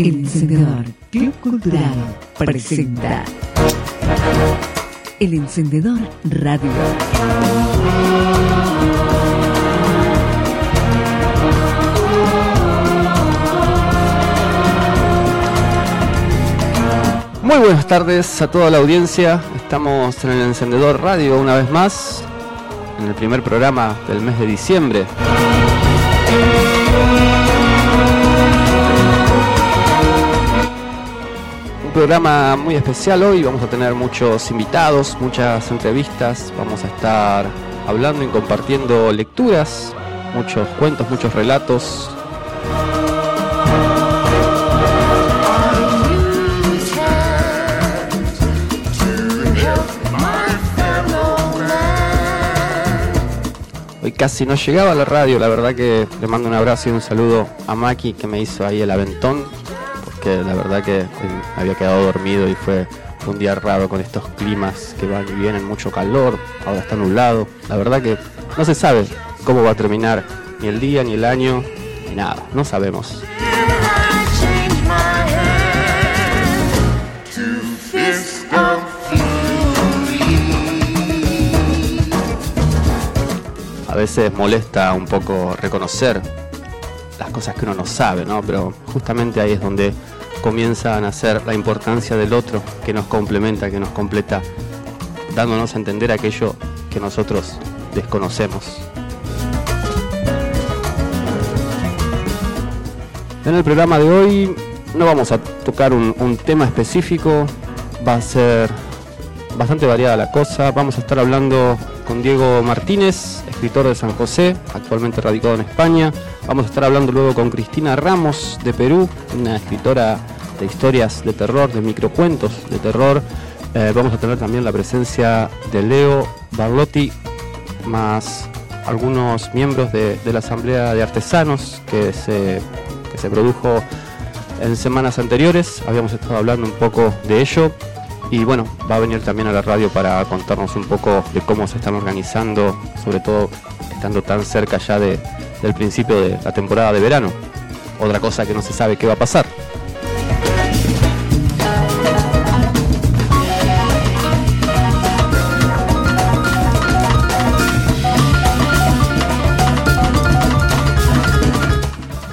El Encendedor Club Cultural presenta El Encendedor Radio. Muy buenas tardes a toda la audiencia. Estamos en el Encendedor Radio una vez más, en el primer programa del mes de diciembre. Programa muy especial hoy, vamos a tener muchos invitados, muchas entrevistas, vamos a estar hablando y compartiendo lecturas, muchos cuentos, muchos relatos, Hoy casi no llegaba a la radio, la verdad que le mando un abrazo y un saludo a Maki que me hizo ahí el aventón, porque la verdad que había quedado dormido y fue un día raro con estos climas que van y vienen, mucho calor, ahora está nublado. La verdad que no se sabe cómo va a terminar ni el día, ni el año, ni nada, no sabemos. a veces molesta un poco reconocer cosas que uno no sabe, ¿no? Pero justamente ahí es donde comienza a nacer la importancia del otro que nos complementa, que nos completa, dándonos a entender aquello que nosotros desconocemos. En el programa de hoy no vamos a tocar un tema específico, va a ser bastante variada la cosa, vamos a estar hablando con Diego Martínez, escritor de San José, actualmente radicado en España. Vamos a estar hablando luego con Cristina Ramos de Perú, una escritora de historias de terror, de microcuentos de terror. Eh, vamos a tener también la presencia de Leo Barlotti, más algunos miembros de, de la Asamblea de Artesanos que se, que se produjo en semanas anteriores. Habíamos estado hablando un poco de ello. Y bueno, va a venir también a la radio para contarnos un poco de cómo se están organizando, sobre todo estando tan cerca ya de, del principio de la temporada de verano. Otra cosa que no se sabe qué va a pasar.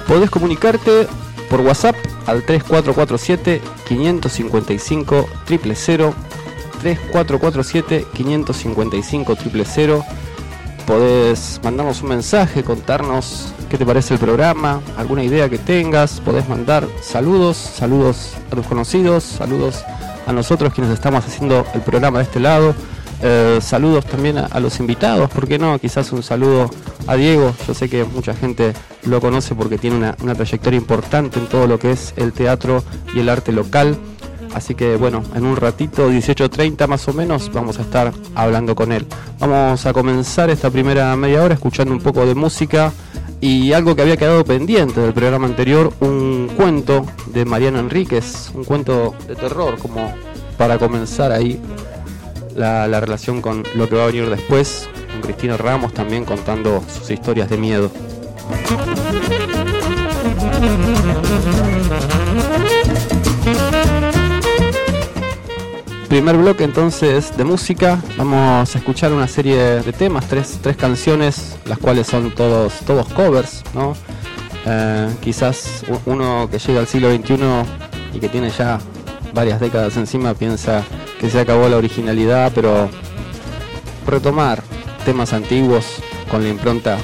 Podés comunicarte por WhatsApp al 3447 555 000 3447 555 000 podés mandarnos un mensaje, contarnos qué te parece el programa, alguna idea que tengas, podés mandar saludos, saludos a tus conocidos, saludos a nosotros quienes estamos haciendo el programa de este lado, eh, saludos también a, los invitados, ¿por qué no? Quizás un saludo a Diego, yo sé que mucha gente lo conoce porque tiene una, una trayectoria importante en todo lo que es el teatro y el arte local. Así que bueno, en un ratito, 18.30 más o menos, vamos a estar hablando con él. Vamos a comenzar esta primera media hora escuchando un poco de música y algo que había quedado pendiente del programa anterior, un cuento de Mariano Enríquez, un cuento de terror, como para comenzar ahí la, la relación con lo que va a venir después, con Cristina Ramos también contando sus historias de miedo. Primer bloque entonces de música, vamos a escuchar una serie de temas, tres, tres canciones, las cuales son todos, todos covers, ¿no? Eh, quizás uno que llega al siglo XXI y que tiene ya varias décadas encima piensa que se acabó la originalidad, pero retomar temas antiguos con la impronta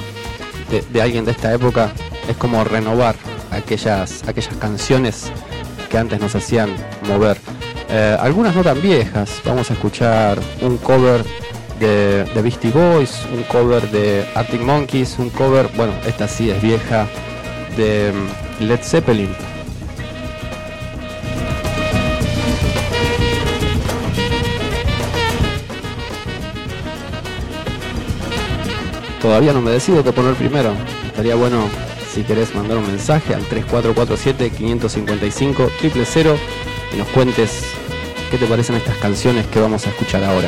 de, alguien de esta época es como renovar aquellas, aquellas canciones que antes nos hacían mover. Eh, algunas no tan viejas. Vamos a escuchar un cover de, de, Beastie Boys, un cover de Arctic Monkeys, un cover, bueno, esta sí es vieja, de Led Zeppelin. Todavía no me decido qué poner primero. Estaría bueno si querés mandar un mensaje al 3447 555 000 y nos cuentes qué te parecen estas canciones que vamos a escuchar ahora.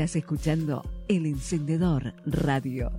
Estás escuchando El Encendedor Radio.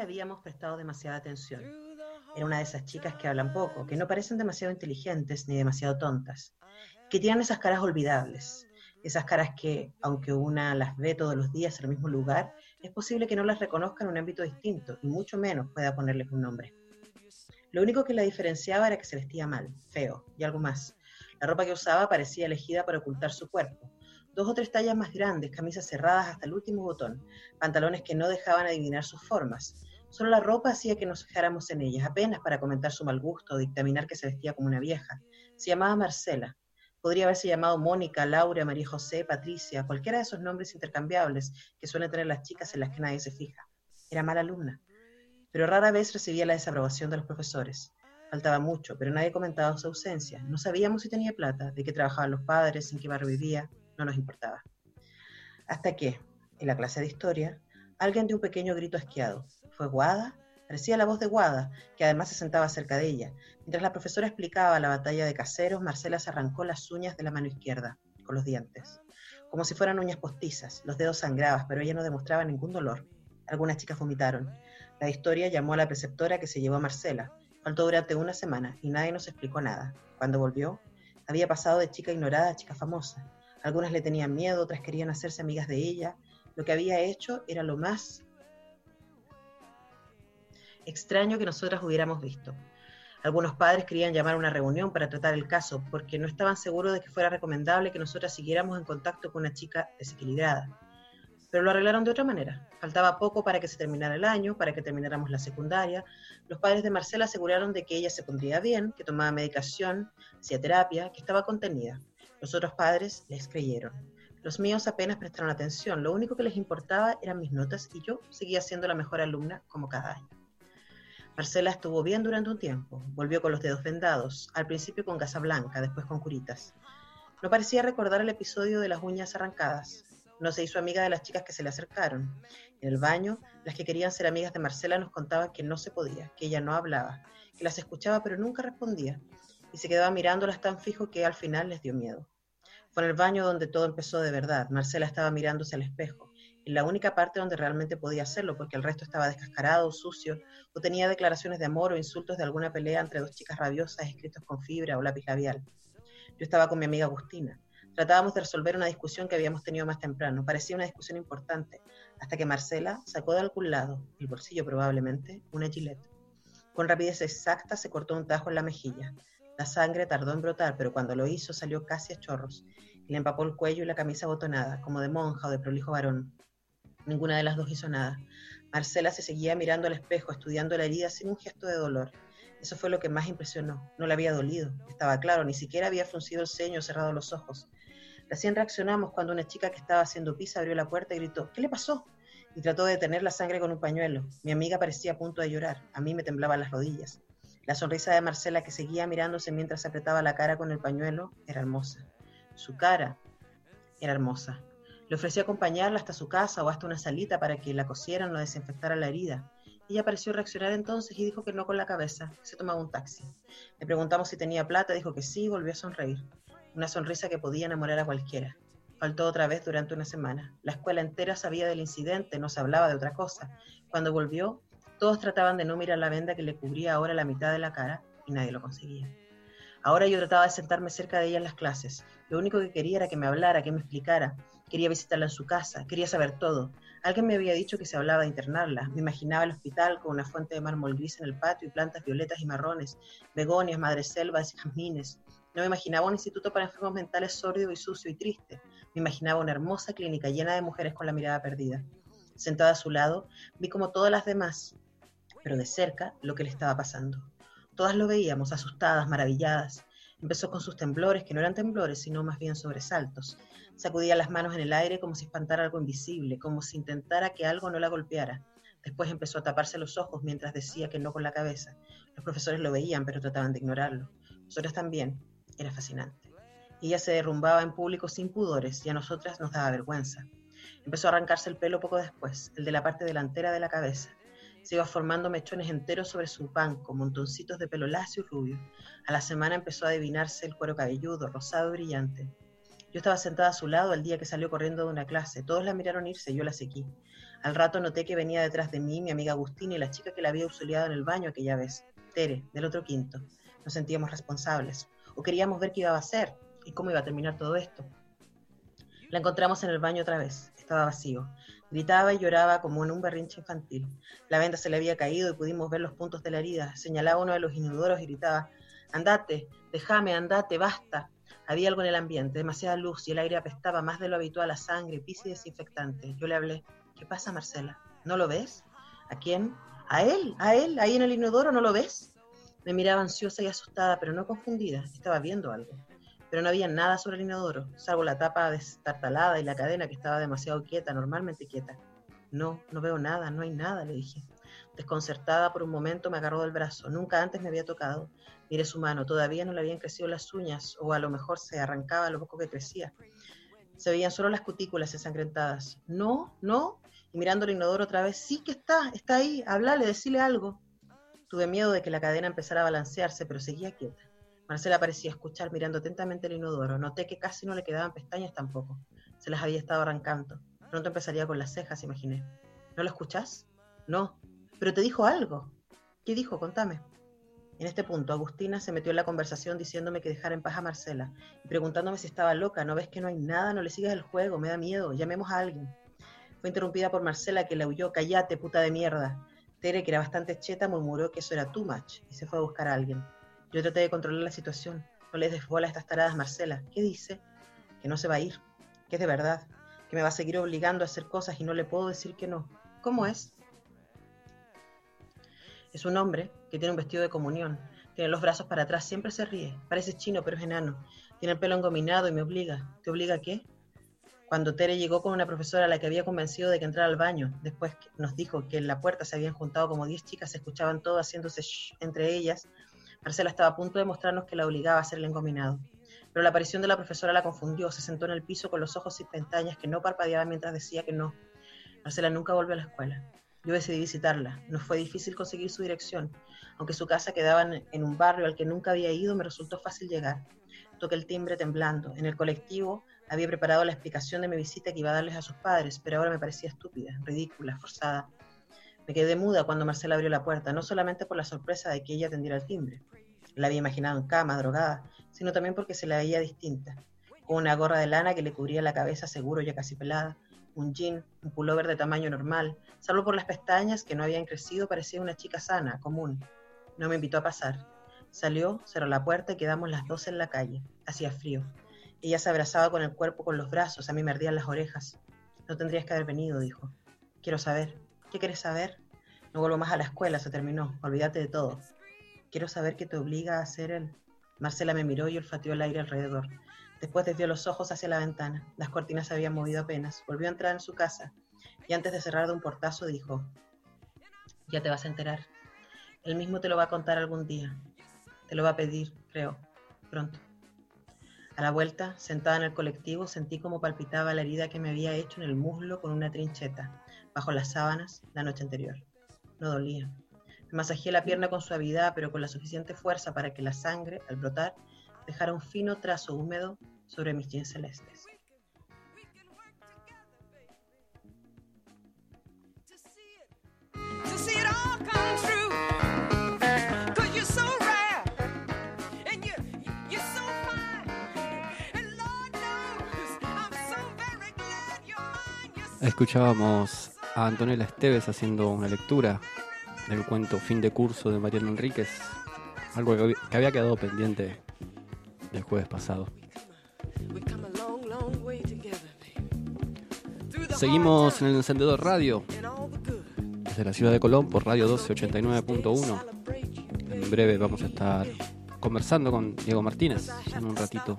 Habíamos prestado demasiada atención. Era una de esas chicas que hablan poco, que no parecen demasiado inteligentes ni demasiado tontas, que tienen esas caras olvidables, esas caras que, aunque una las ve todos los días en el mismo lugar, es posible que no las reconozca en un ámbito distinto y mucho menos pueda ponerles un nombre. Lo único que la diferenciaba era que se vestía mal, feo y algo más. La ropa que usaba parecía elegida para ocultar su cuerpo, dos o tres tallas más grandes, camisas cerradas hasta el último botón, pantalones que no dejaban adivinar sus formas. Solo la ropa hacía que nos fijáramos en ellas, apenas para comentar su mal gusto o dictaminar que se vestía como una vieja. Se llamaba Marcela. Podría haberse llamado Mónica, Laura, María José, Patricia, cualquiera de esos nombres intercambiables que suelen tener las chicas en las que nadie se fija. Era mala alumna, pero rara vez recibía la desaprobación de los profesores. Faltaba mucho, pero nadie comentaba su ausencia. No sabíamos si tenía plata, de qué trabajaban los padres, en qué barrio vivía, no nos importaba. Hasta que, en la clase de historia, alguien dio un pequeño grito asqueado. ¿Fue Guada? Parecía la voz de Guada, que además se sentaba cerca de ella. Mientras la profesora explicaba la batalla de caseros, Marcela se arrancó las uñas de la mano izquierda, con los dientes. Como si fueran uñas postizas, los dedos sangraban, pero ella no demostraba ningún dolor. Algunas chicas vomitaron. La historia llamó a la preceptora que se llevó a Marcela. Faltó durante una semana y nadie nos explicó nada. Cuando volvió, había pasado de chica ignorada a chica famosa. Algunas le tenían miedo, otras querían hacerse amigas de ella. Lo que había hecho era lo más extraño que nosotras hubiéramos visto. Algunos padres querían llamar a una reunión para tratar el caso porque no estaban seguros de que fuera recomendable que nosotras siguiéramos en contacto con una chica desequilibrada. Pero lo arreglaron de otra manera. Faltaba poco para que se terminara el año, para que termináramos la secundaria. Los padres de Marcela aseguraron de que ella se pondría bien, que tomaba medicación, hacía terapia, que estaba contenida. Los otros padres les creyeron. Los míos apenas prestaron atención. Lo único que les importaba eran mis notas y yo seguía siendo la mejor alumna como cada año. Marcela estuvo bien durante un tiempo. Volvió con los dedos vendados, al principio con gasa blanca, después con curitas. No parecía recordar el episodio de las uñas arrancadas. No se hizo amiga de las chicas que se le acercaron. En el baño, las que querían ser amigas de Marcela nos contaban que no se podía, que ella no hablaba, que las escuchaba pero nunca respondía, y se quedaba mirándolas tan fijo que al final les dio miedo. Fue en el baño donde todo empezó de verdad. Marcela estaba mirándose al espejo la única parte donde realmente podía hacerlo, porque el resto estaba descascarado, sucio, o tenía declaraciones de amor o insultos de alguna pelea entre dos chicas rabiosas escritos con fibra o lápiz labial. Yo estaba con mi amiga Agustina. Tratábamos de resolver una discusión que habíamos tenido más temprano. Parecía una discusión importante, hasta que Marcela sacó de algún lado, el bolsillo probablemente, una gilet. Con rapidez exacta se cortó un tajo en la mejilla. La sangre tardó en brotar, pero cuando lo hizo salió casi a chorros. Le empapó el cuello y la camisa abotonada, como de monja o de prolijo varón. Ninguna de las dos hizo nada. Marcela se seguía mirando al espejo, estudiando la herida sin un gesto de dolor. Eso fue lo que más impresionó. No le había dolido. Estaba claro, ni siquiera había fruncido el ceño o cerrado los ojos. Recién reaccionamos cuando una chica que estaba haciendo pis abrió la puerta y gritó, ¿qué le pasó? Y trató de detener la sangre con un pañuelo. Mi amiga parecía a punto de llorar. A mí me temblaban las rodillas. La sonrisa de Marcela, que seguía mirándose mientras apretaba la cara con el pañuelo, era hermosa. Su cara era hermosa. Le ofreció acompañarla hasta su casa o hasta una salita para que la cosieran o desinfectaran la herida. Ella pareció reaccionar entonces y dijo que no con la cabeza, se tomaba un taxi. Le preguntamos si tenía plata, dijo que sí y volvió a sonreír. Una sonrisa que podía enamorar a cualquiera. Faltó otra vez durante una semana. La escuela entera sabía del incidente, no se hablaba de otra cosa. Cuando volvió, todos trataban de no mirar la venda que le cubría ahora la mitad de la cara y nadie lo conseguía. Ahora yo trataba de sentarme cerca de ella en las clases. Lo único que quería era que me hablara, que me explicara. Quería visitarla en su casa, quería saber todo. Alguien me había dicho que se hablaba de internarla. Me imaginaba el hospital con una fuente de mármol gris en el patio y plantas violetas y marrones, begonias, madreselvas y jazmines. No me imaginaba un instituto para enfermos mentales sórdido y sucio y triste. Me imaginaba una hermosa clínica llena de mujeres con la mirada perdida. Sentada a su lado, vi como todas las demás, pero de cerca, lo que le estaba pasando. Todas lo veíamos, asustadas, maravilladas. Empezó con sus temblores, que no eran temblores, sino más bien sobresaltos. Sacudía las manos en el aire como si espantara algo invisible, como si intentara que algo no la golpeara. Después empezó a taparse los ojos mientras decía que no con la cabeza. Los profesores lo veían, pero trataban de ignorarlo. Nosotros también. Era fascinante. Ella se derrumbaba en público sin pudores y a nosotras nos daba vergüenza. Empezó a arrancarse el pelo poco después, el de la parte delantera de la cabeza. Se iba formando mechones enteros sobre su banco, montoncitos de pelo lacio y rubio. A la semana empezó a adivinarse el cuero cabelludo, rosado y brillante. Yo estaba sentada a su lado el día que salió corriendo de una clase. Todos la miraron irse, yo la seguí. Al rato noté que venía detrás de mí mi amiga Agustina y la chica que la había auxiliado en el baño aquella vez, Tere, del otro quinto. Nos sentíamos responsables. O queríamos ver qué iba a hacer y cómo iba a terminar todo esto. La encontramos en el baño otra vez. Estaba vacío. Gritaba y lloraba como en un berrinche infantil. La venda se le había caído y pudimos ver los puntos de la herida. Señalaba uno de los inodoros y gritaba, Andate, déjame, andate, basta. Había algo en el ambiente, demasiada luz y el aire apestaba más de lo habitual a sangre, pis y desinfectante. Yo le hablé, ¿qué pasa, Marcela? ¿No lo ves? ¿A quién? ¿A él? ¿A él? ¿Ahí en el inodoro? ¿No lo ves? Me miraba ansiosa y asustada, pero no confundida. Estaba viendo algo. Pero no había nada sobre el inodoro, salvo la tapa destartalada y la cadena que estaba demasiado quieta, normalmente quieta. No, no veo nada, no hay nada, le dije. Desconcertada por un momento me agarró del brazo. Nunca antes me había tocado. Miré su mano, todavía no le habían crecido las uñas, o a lo mejor se arrancaba lo poco que crecía. Se veían solo las cutículas ensangrentadas. No, no. Y mirando el inodoro otra vez, sí que está, está ahí, hablale, decile algo. Tuve miedo de que la cadena empezara a balancearse, pero seguía quieta. Marcela parecía escuchar mirando atentamente el inodoro. Noté que casi no le quedaban pestañas tampoco. Se las había estado arrancando. Pronto empezaría con las cejas, imaginé. ¿No lo escuchás? No. Pero te dijo algo. ¿Qué dijo? Contame. En este punto, Agustina se metió en la conversación diciéndome que dejara en paz a Marcela y preguntándome si estaba loca. ¿No ves que no hay nada? No le sigas el juego, me da miedo. Llamemos a alguien. Fue interrumpida por Marcela que le huyó. Cállate, puta de mierda. Tere, que era bastante cheta, murmuró que eso era too much y se fue a buscar a alguien. Yo traté de controlar la situación. No les des bola a estas taradas, Marcela. ¿Qué dice? Que no se va a ir. Que es de verdad. Que me va a seguir obligando a hacer cosas y no le puedo decir que no. ¿Cómo es? Es un hombre que tiene un vestido de comunión, tiene los brazos para atrás, siempre se ríe, parece chino pero es enano, tiene el pelo engominado y me obliga. ¿Te obliga a qué? Cuando Tere llegó con una profesora a la que había convencido de que entrara al baño, después nos dijo que en la puerta se habían juntado como 10 chicas, se escuchaban todo haciéndose shh entre ellas, Marcela estaba a punto de mostrarnos que la obligaba a hacer el engominado. Pero la aparición de la profesora la confundió, se sentó en el piso con los ojos sin pestañas que no parpadeaban mientras decía que no. Marcela nunca volvió a la escuela. Yo decidí visitarla. No fue difícil conseguir su dirección. Aunque su casa quedaba en un barrio al que nunca había ido, me resultó fácil llegar. Toqué el timbre temblando. En el colectivo había preparado la explicación de mi visita que iba a darles a sus padres, pero ahora me parecía estúpida, ridícula, forzada. Me quedé muda cuando Marcela abrió la puerta, no solamente por la sorpresa de que ella atendiera el timbre. La había imaginado en cama, drogada, sino también porque se la veía distinta, con una gorra de lana que le cubría la cabeza seguro ya casi pelada, un jean, un pullover de tamaño normal, salvo por las pestañas que no habían crecido, parecía una chica sana, común. No me invitó a pasar. Salió, cerró la puerta y quedamos las dos en la calle. Hacía frío. Ella se abrazaba con el cuerpo con los brazos, a mí me ardían las orejas. No tendrías que haber venido, dijo. Quiero saber. ¿Qué quieres saber? No vuelvo más a la escuela, se terminó. Olvídate de todo. Quiero saber qué te obliga a hacer él. Marcela me miró y olfateó el aire alrededor. Después desvió los ojos hacia la ventana. Las cortinas se habían movido apenas. Volvió a entrar en su casa y antes de cerrar de un portazo dijo, ya te vas a enterar. Él mismo te lo va a contar algún día. Te lo va a pedir, creo, pronto. A la vuelta, sentada en el colectivo, sentí como palpitaba la herida que me había hecho en el muslo con una trincheta, bajo las sábanas, la noche anterior. No dolía. Me masajeé la pierna con suavidad, pero con la suficiente fuerza para que la sangre, al brotar, dejara un fino trazo húmedo sobre mis jeans celestes. Escuchábamos a Antonella Esteves haciendo una lectura del cuento Fin de Curso de Mariano Enríquez, algo que había quedado pendiente del jueves pasado. Seguimos en el encendedor radio desde la ciudad de Colón por Radio 1289.1. En breve vamos a estar conversando con Diego Martínez en un ratito.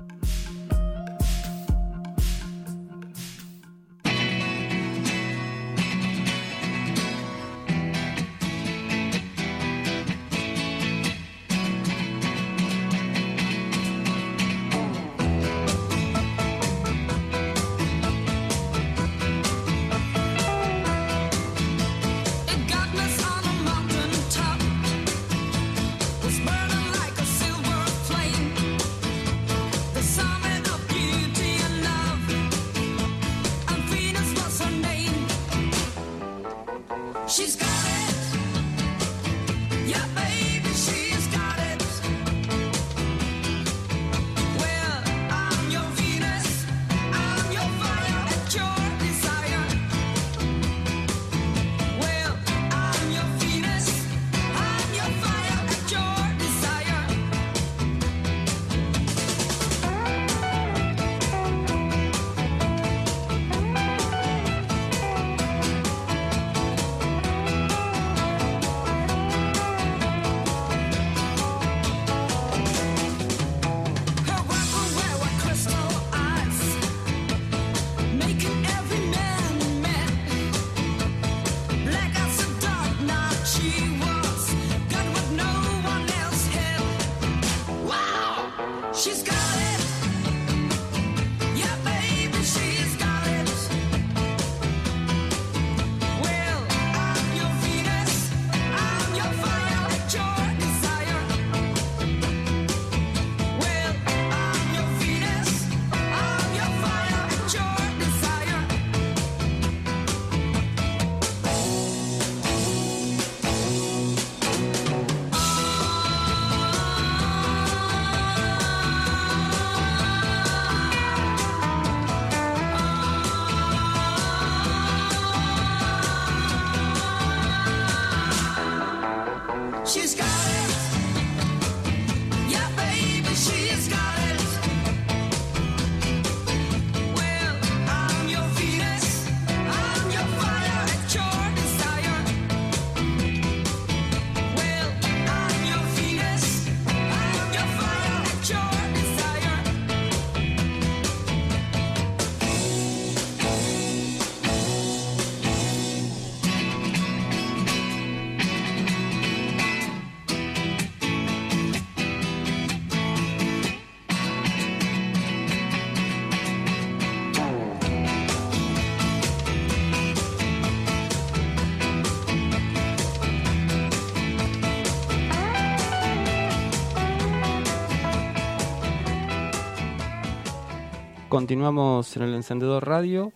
Continuamos en el encendedor radio.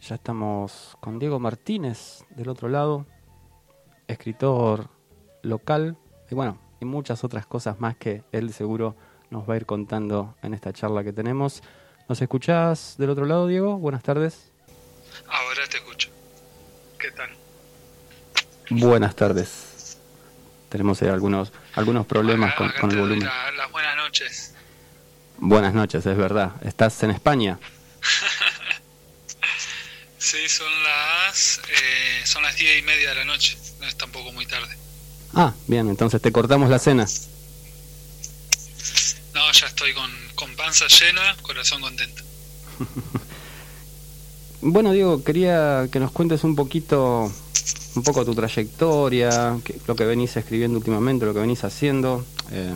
Ya estamos con Diego Martínez del otro lado, escritor local y bueno, y muchas otras cosas más que él seguro nos va a ir contando en esta charla que tenemos. ¿Nos escuchás del otro lado, Diego? Buenas tardes. Ahora te escucho. ¿Qué tal? Buenas tardes. Tenemos eh, algunos algunos problemas Acá- con, acá con el volumen. la- las buenas noches. Buenas noches, es verdad. ¿Estás en España? Sí, son las eh, son las diez y media de la noche. No es tampoco muy tarde. Ah, bien, entonces te cortamos la cena. No, ya estoy con, con panza llena, corazón contento. Bueno, Diego, quería que nos cuentes un poquito, un poco tu trayectoria, lo que venís escribiendo últimamente, lo que venís haciendo. Eh,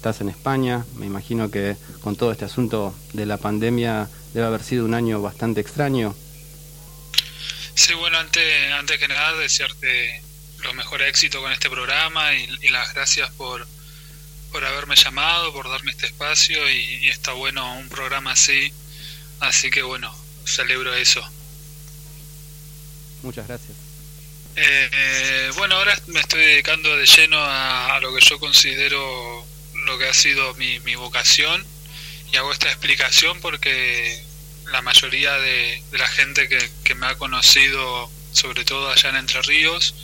estás en España, me imagino que con todo este asunto de la pandemia debe haber sido un año bastante extraño. Sí, bueno, antes, antes que nada desearte los mejores éxitos con este programa y, y las gracias por, por haberme llamado, por darme este espacio y, y está bueno un programa así. Así que bueno, celebro eso. Muchas gracias. Eh, eh, bueno, ahora me estoy dedicando de lleno a, a lo que yo considero lo que ha sido mi, mi vocación y hago esta explicación porque la mayoría de, la gente que, que me ha conocido, sobre todo allá en Entre Ríos,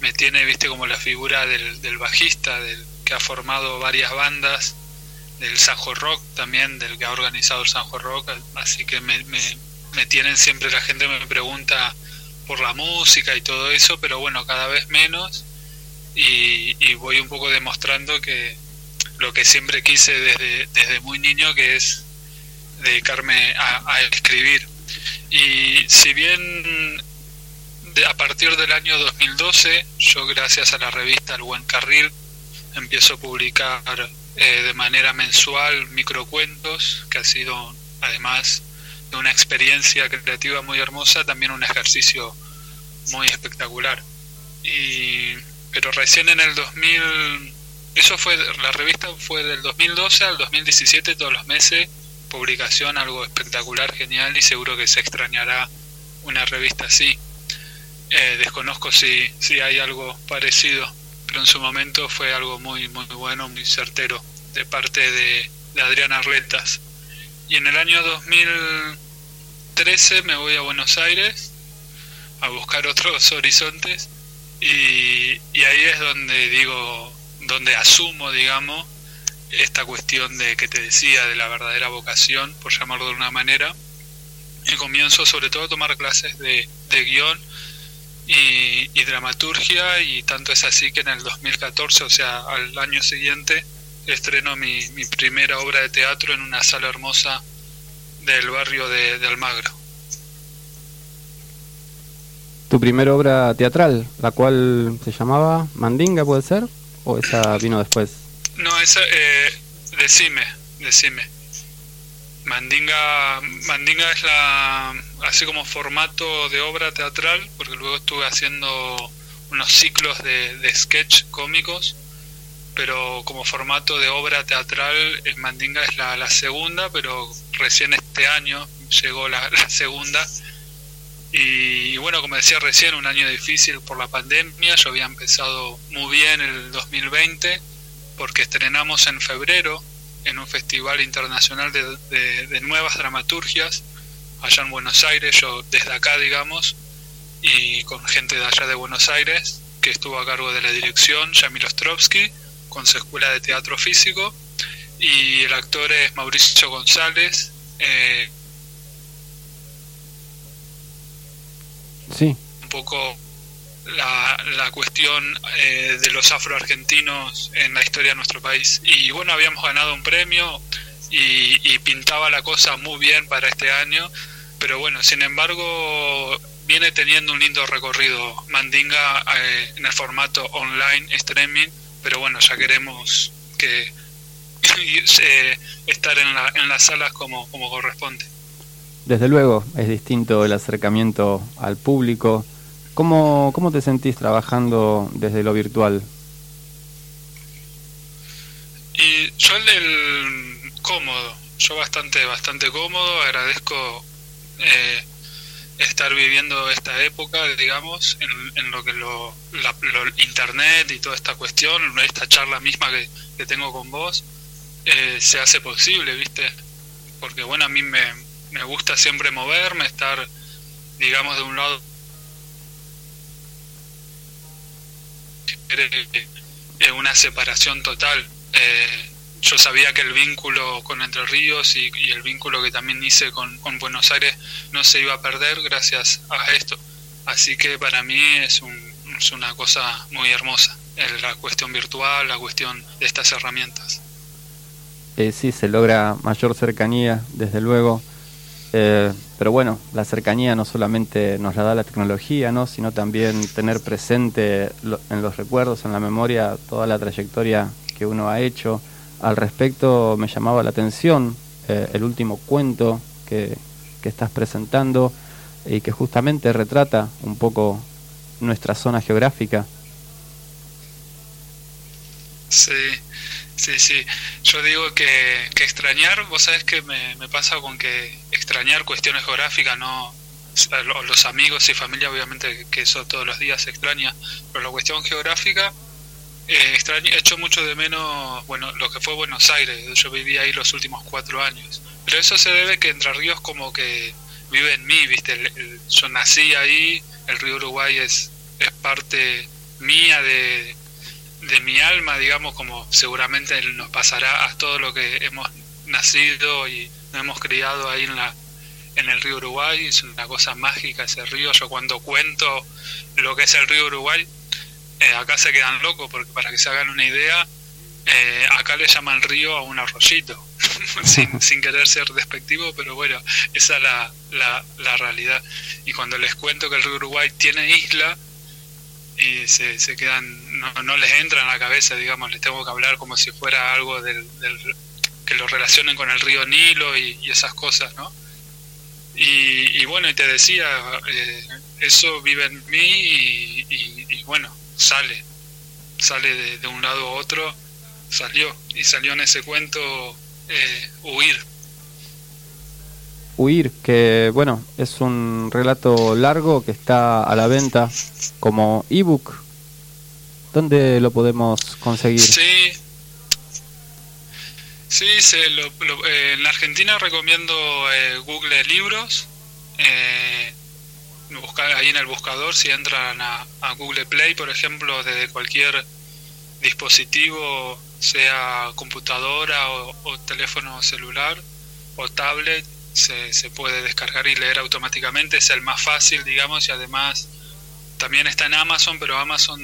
me tiene, viste, como la figura del, del bajista, del que ha formado varias bandas, del Sanjo Rock también, del que ha organizado el Sanjo Rock, así que me, me, me tienen siempre, la gente me pregunta por la música y todo eso, pero bueno, cada vez menos y, y voy un poco demostrando que lo que siempre quise desde, desde muy niño, que es dedicarme a, escribir. Y si bien de- a partir del año 2012, yo gracias a la revista El Buen Carril empiezo a publicar eh, de manera mensual microcuentos, que ha sido además de una experiencia creativa muy hermosa, también un ejercicio muy espectacular. Y, pero recién en el 2000, eso fue, la revista fue del 2012 al 2017, todos los meses, publicación, algo espectacular, genial, y seguro que se extrañará una revista así. Eh, desconozco si, si hay algo parecido, pero en su momento fue algo muy, muy bueno, muy certero, de parte de, de Adrián Arletas. Y en el año 2013 me voy a Buenos Aires a buscar otros horizontes y, y ahí es donde digo, donde asumo, digamos, esta cuestión de que te decía de la verdadera vocación, por llamarlo de una manera, y comienzo sobre todo a tomar clases de, de guion y, dramaturgia y tanto es así que en el 2014, o sea, al año siguiente, estreno mi, mi primera obra de teatro en una sala hermosa del barrio de, de Almagro. Tu primera obra teatral, la cual se llamaba Mandinga, ¿puede ser? ¿O esa vino después? No, esa, eh, decime, decime. Mandinga, Mandinga es la, así como formato de obra teatral, porque luego estuve haciendo unos ciclos de, sketch cómicos, pero como formato de obra teatral, eh, Mandinga es la, la segunda, pero recién este año llegó la segunda. Y bueno, como decía recién, un año difícil por la pandemia. Yo había empezado muy bien el 2020 porque estrenamos en febrero en un festival internacional de, de- nuevas dramaturgias allá en Buenos Aires, yo desde acá, digamos, y con gente de allá de Buenos Aires que estuvo a cargo de la dirección, Yamil Ostrovsky, con su escuela de teatro físico, y el actor es Mauricio González. eh, Un poco la, la cuestión eh, de los afroargentinos en la historia de nuestro país. Y bueno, habíamos ganado un premio y, y pintaba la cosa muy bien para este año, pero bueno, sin embargo, viene teniendo un lindo recorrido Mandinga eh, en el formato online streaming, pero bueno, ya queremos que eh, estar en, la, en las salas como, como corresponde. Desde luego, es distinto el acercamiento al público. ¿Cómo, cómo te sentís trabajando desde lo virtual? Y yo el, el cómodo, yo bastante, bastante cómodo, agradezco eh, estar viviendo esta época, digamos, en, lo que lo, internet y toda esta cuestión, esta charla misma que, que tengo con vos, eh, se hace posible, ¿viste? Porque bueno, a mí me, me gusta siempre moverme, estar, digamos, de un lado eh, una separación total. Eh, yo sabía que el vínculo con Entre Ríos y, el vínculo que también hice con, Buenos Aires no se iba a perder gracias a esto. Así que para mí es, es una cosa muy hermosa, la cuestión virtual, la cuestión de estas herramientas. Eh, sí, se logra mayor cercanía, desde luego. Eh, pero bueno, la cercanía no solamente nos la da la tecnología, ¿no? sino también tener presente en los recuerdos, en la memoria, toda la trayectoria que uno ha hecho. Al respecto me llamaba la atención eh, el último cuento que, que estás presentando y que justamente retrata un poco nuestra zona geográfica. Sí, Sí, sí. Yo digo que, extrañar, vos sabés que me, pasa con que extrañar cuestiones geográficas, no los amigos y familia, obviamente que eso todos los días se extraña, pero la cuestión geográfica, eh, extraño, echo mucho de menos, bueno, lo que fue Buenos Aires, yo viví ahí los últimos cuatro años, pero eso se debe que Entre Ríos como que vive en mí, viste, yo nací ahí, el río Uruguay es, es parte mía de, de mi alma, digamos, como seguramente nos pasará a todo lo que hemos nacido y nos hemos criado ahí en la en el río Uruguay, es una cosa mágica ese río. Yo cuando cuento lo que es el río Uruguay, eh, acá se quedan locos, porque para que se hagan una idea, eh, acá le llaman río a un arroyito, sin, sin, querer ser despectivo, pero bueno, esa es la, la, la realidad. Y cuando les cuento que el río Uruguay tiene isla, y se, se quedan, no, no, les entra en la cabeza, digamos, les tengo que hablar como si fuera algo del, que lo relacionen con el río Nilo y, esas cosas, ¿no? Y, bueno, y te decía, eh, eso vive en mí y, bueno, sale, sale de, un lado a otro, salió, y salió en ese cuento eh, huir. Huir, que bueno, es un relato largo que está a la venta como ebook. ¿Dónde lo podemos conseguir? Sí, sí eh, en la Argentina recomiendo eh, Google Libros. Eh, buscar ahí en el buscador, si entran a, Google Play, por ejemplo, desde cualquier dispositivo, sea computadora o teléfono celular o tablet, se, se, puede descargar y leer automáticamente, es el más fácil, digamos, y además también está en Amazon, pero Amazon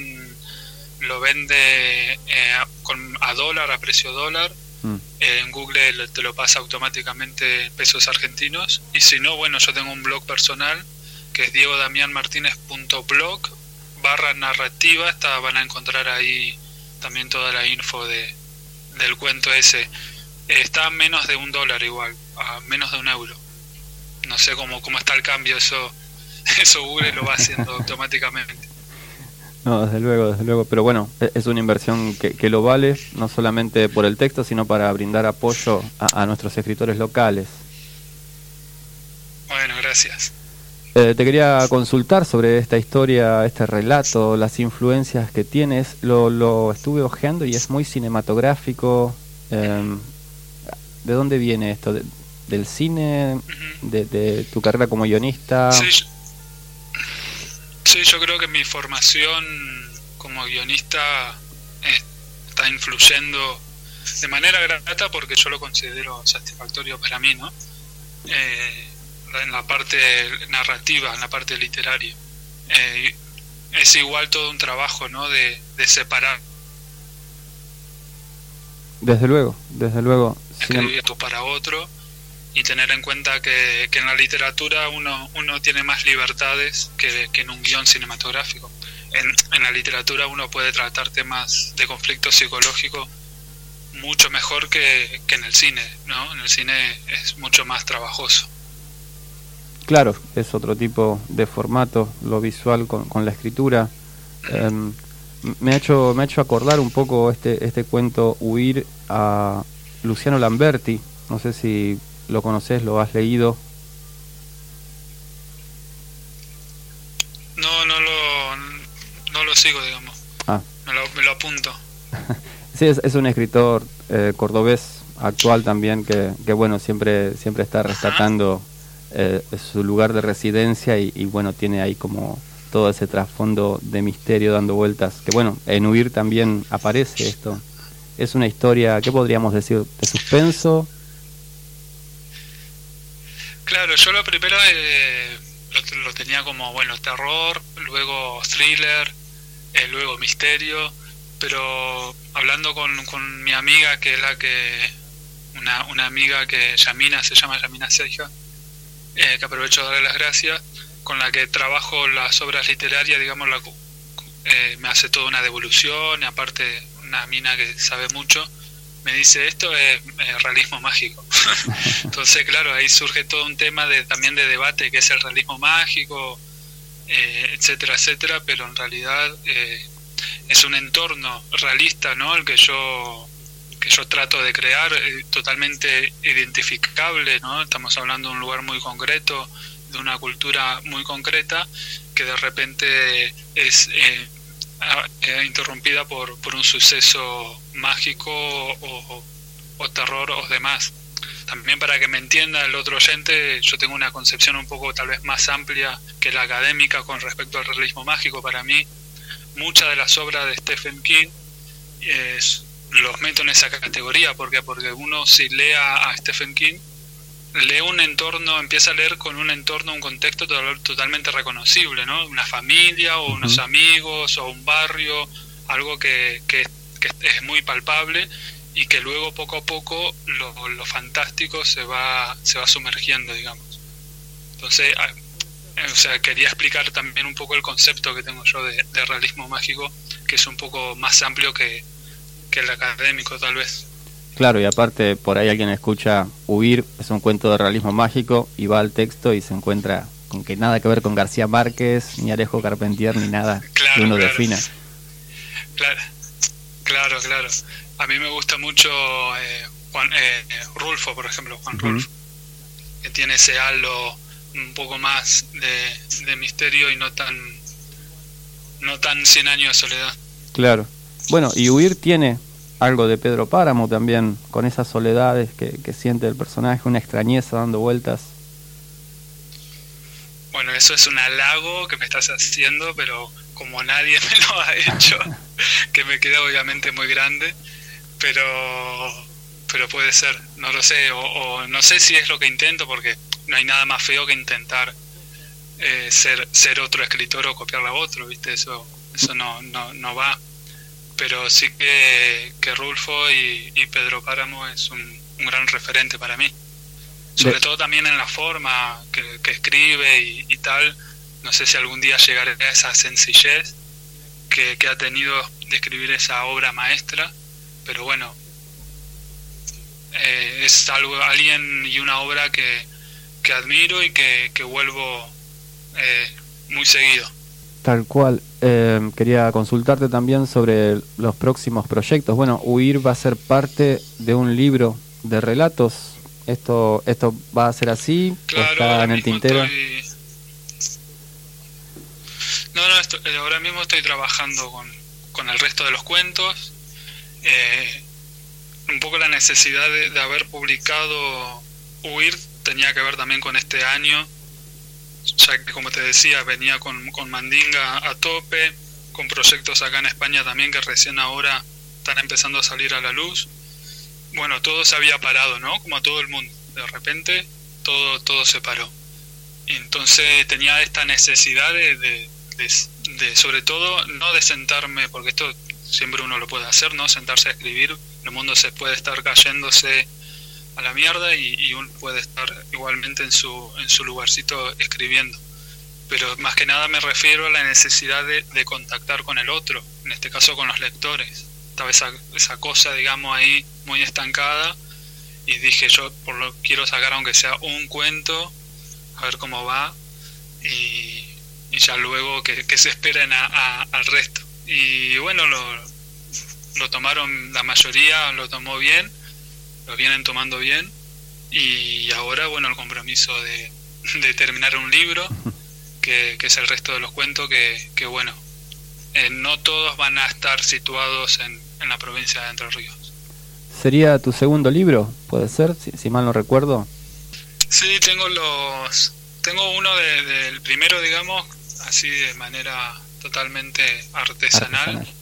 lo vende eh, con, a dólar, a precio dólar. Mm. en Google te lo pasa automáticamente en pesos argentinos. Y si no, bueno, yo tengo un blog personal que es diegodamianmartinez.blog barra narrativa. Está, van a encontrar ahí también toda la info de, del cuento ese. está a menos de un dólar igual a menos de un euro. No sé cómo, cómo está el cambio, eso, eso Google lo va haciendo automáticamente. No, desde luego, desde luego. Pero bueno, e, es una inversión que, que lo vale, no solamente por el texto, sino para brindar apoyo a, nuestros escritores locales. Bueno, gracias. Eh, te quería consultar sobre esta historia, este relato, las influencias que tienes. Lo, lo estuve hojeando y es muy cinematográfico. Em, ¿De dónde viene esto? Del cine, de, tu carrera como guionista? Sí, yo creo que mi formación como guionista está influyendo de manera grata porque yo lo considero satisfactorio para mí, ¿no? Eh, en la parte narrativa, en la parte literaria. Eh, es igual todo un trabajo, ¿no? De, de separar. Desde luego, desde luego. Escribir esto para otro y tener en cuenta que, en la literatura uno, uno tiene más libertades que, en un guion cinematográfico. En, la literatura uno puede tratar temas de conflicto psicológico mucho mejor que, en el cine, ¿no? En el cine es mucho más trabajoso. Claro, es otro tipo de formato, lo visual con, con la escritura. Em, me, ha hecho, me ha hecho acordar un poco este, este cuento Huir a Luciano Lamberti, No sé si lo conoces, lo has leído. No, no lo, no lo sigo, digamos. Ah. Me lo, me lo apunto. sí, es, es, un escritor eh, cordobés actual también que, que, bueno, siempre, siempre está rescatando eh, su lugar de residencia y, y, bueno, tiene ahí como todo ese trasfondo de misterio dando vueltas. Que bueno, en Huir también aparece esto. Es una historia, ¿qué podríamos decir? ¿De suspenso? Claro, yo lo primero eh, lo, lo, tenía como, bueno, terror, luego thriller, eh, luego misterio, pero hablando con, con, mi amiga, que es la que, una, una amiga que Yamina, se llama Yamina Seija, eh, que aprovecho de darle las gracias, con la que trabajo las obras literarias, digamos, la, eh, me hace toda una devolución, y aparte una mina que sabe mucho, me dice esto es, realismo mágico. Entonces, claro, ahí surge todo un tema de, también de debate que es el realismo mágico, eh, etcétera, etcétera, pero en realidad eh, es un entorno realista, ¿no? El que yo que yo trato de crear, eh, totalmente identificable, ¿no? Estamos hablando de un lugar muy concreto, de una cultura muy concreta, que de repente es interrumpida por, por un suceso mágico o, o, terror o demás. También para que me entienda el otro oyente, yo tengo una concepción un poco tal vez más amplia que la académica con respecto al realismo mágico. Para mí, muchas de las obras de Stephen King es, los meto en esa categoría. porque Porque uno si lea a Stephen King, lee un entorno, empieza a leer con un entorno, un contexto totalmente reconocible, ¿no? Una familia o unos amigos o un barrio, algo que, que, que, es muy palpable y que luego poco a poco lo, lo, fantástico se va, se va sumergiendo, digamos. Entonces, o sea, quería explicar también un poco el concepto que tengo yo de, de realismo mágico, que es un poco más amplio que, que el académico tal vez. Claro, y aparte por ahí alguien escucha Huir, es un cuento de realismo mágico, y va al texto y se encuentra con que nada que ver con García Márquez, ni Alejo Carpentier, ni nada claro, que uno claro. defina. Claro, claro, claro. A mí me gusta mucho eh, Juan, eh, Rulfo, por ejemplo, Juan uh -huh. Rulfo, que tiene ese halo un poco más de, de misterio y no tan no tan 100 años de soledad. Claro. Bueno, y Huir tiene algo de Pedro Páramo también, con esas soledades que, que, siente el personaje, una extrañeza dando vueltas. Bueno, eso es un halago que me estás haciendo, pero como nadie me lo ha hecho, que me queda obviamente muy grande, pero pero puede ser, no lo sé, o, o, no sé si es lo que intento, porque no hay nada más feo que intentar eh, ser ser otro escritor o copiar a otro, ¿viste? Eso eso no, no, no va pero sí que, que Rulfo y, y, Pedro Páramo es un, un, gran referente para mí. Sobre todo también en la forma que, que escribe y, y, tal. No sé si algún día llegaré a esa sencillez que, que, ha tenido de escribir esa obra maestra, pero bueno, eh, es algo, alguien y una obra que, que admiro y que, que vuelvo eh, muy seguido. Tal cual. Eh, quería consultarte también sobre los próximos proyectos. Bueno, Huir va a ser parte de un libro de relatos. ¿Esto esto va a ser así? Claro, ¿O está en el tintero? Estoy... No, no, estoy, ahora mismo estoy trabajando con, con, el resto de los cuentos. Eh, un poco la necesidad de, haber publicado Huir tenía que ver también con este año ya que como te decía venía con, con, Mandinga a tope, con proyectos acá en España también que recién ahora están empezando a salir a la luz. Bueno, todo se había parado, ¿no? Como a todo el mundo. De repente todo, todo se paró. Entonces tenía esta necesidad de, de, de, sobre todo, no de sentarme, porque esto siempre uno lo puede hacer, ¿no? Sentarse a escribir, el mundo se puede estar cayéndose a la mierda y, y, uno puede estar igualmente en su, en su lugarcito escribiendo. Pero más que nada me refiero a la necesidad de, de contactar con el otro, en este caso con los lectores. Estaba esa, esa cosa, digamos, ahí muy estancada y dije yo por lo quiero sacar aunque sea un cuento, a ver cómo va y, y ya luego que, que se esperen a, a, al resto. Y bueno, lo, lo tomaron, la mayoría lo tomó bien lo vienen tomando bien y ahora, bueno, el compromiso de, de terminar un libro, que, que, es el resto de los cuentos, que, que bueno, eh, no todos van a estar situados en, en, la provincia de Entre Ríos. ¿Sería tu segundo libro? ¿Puede ser? Si, si mal no recuerdo. Sí, tengo los... Tengo uno del de, primero, digamos, así de manera totalmente artesanal, artesanal.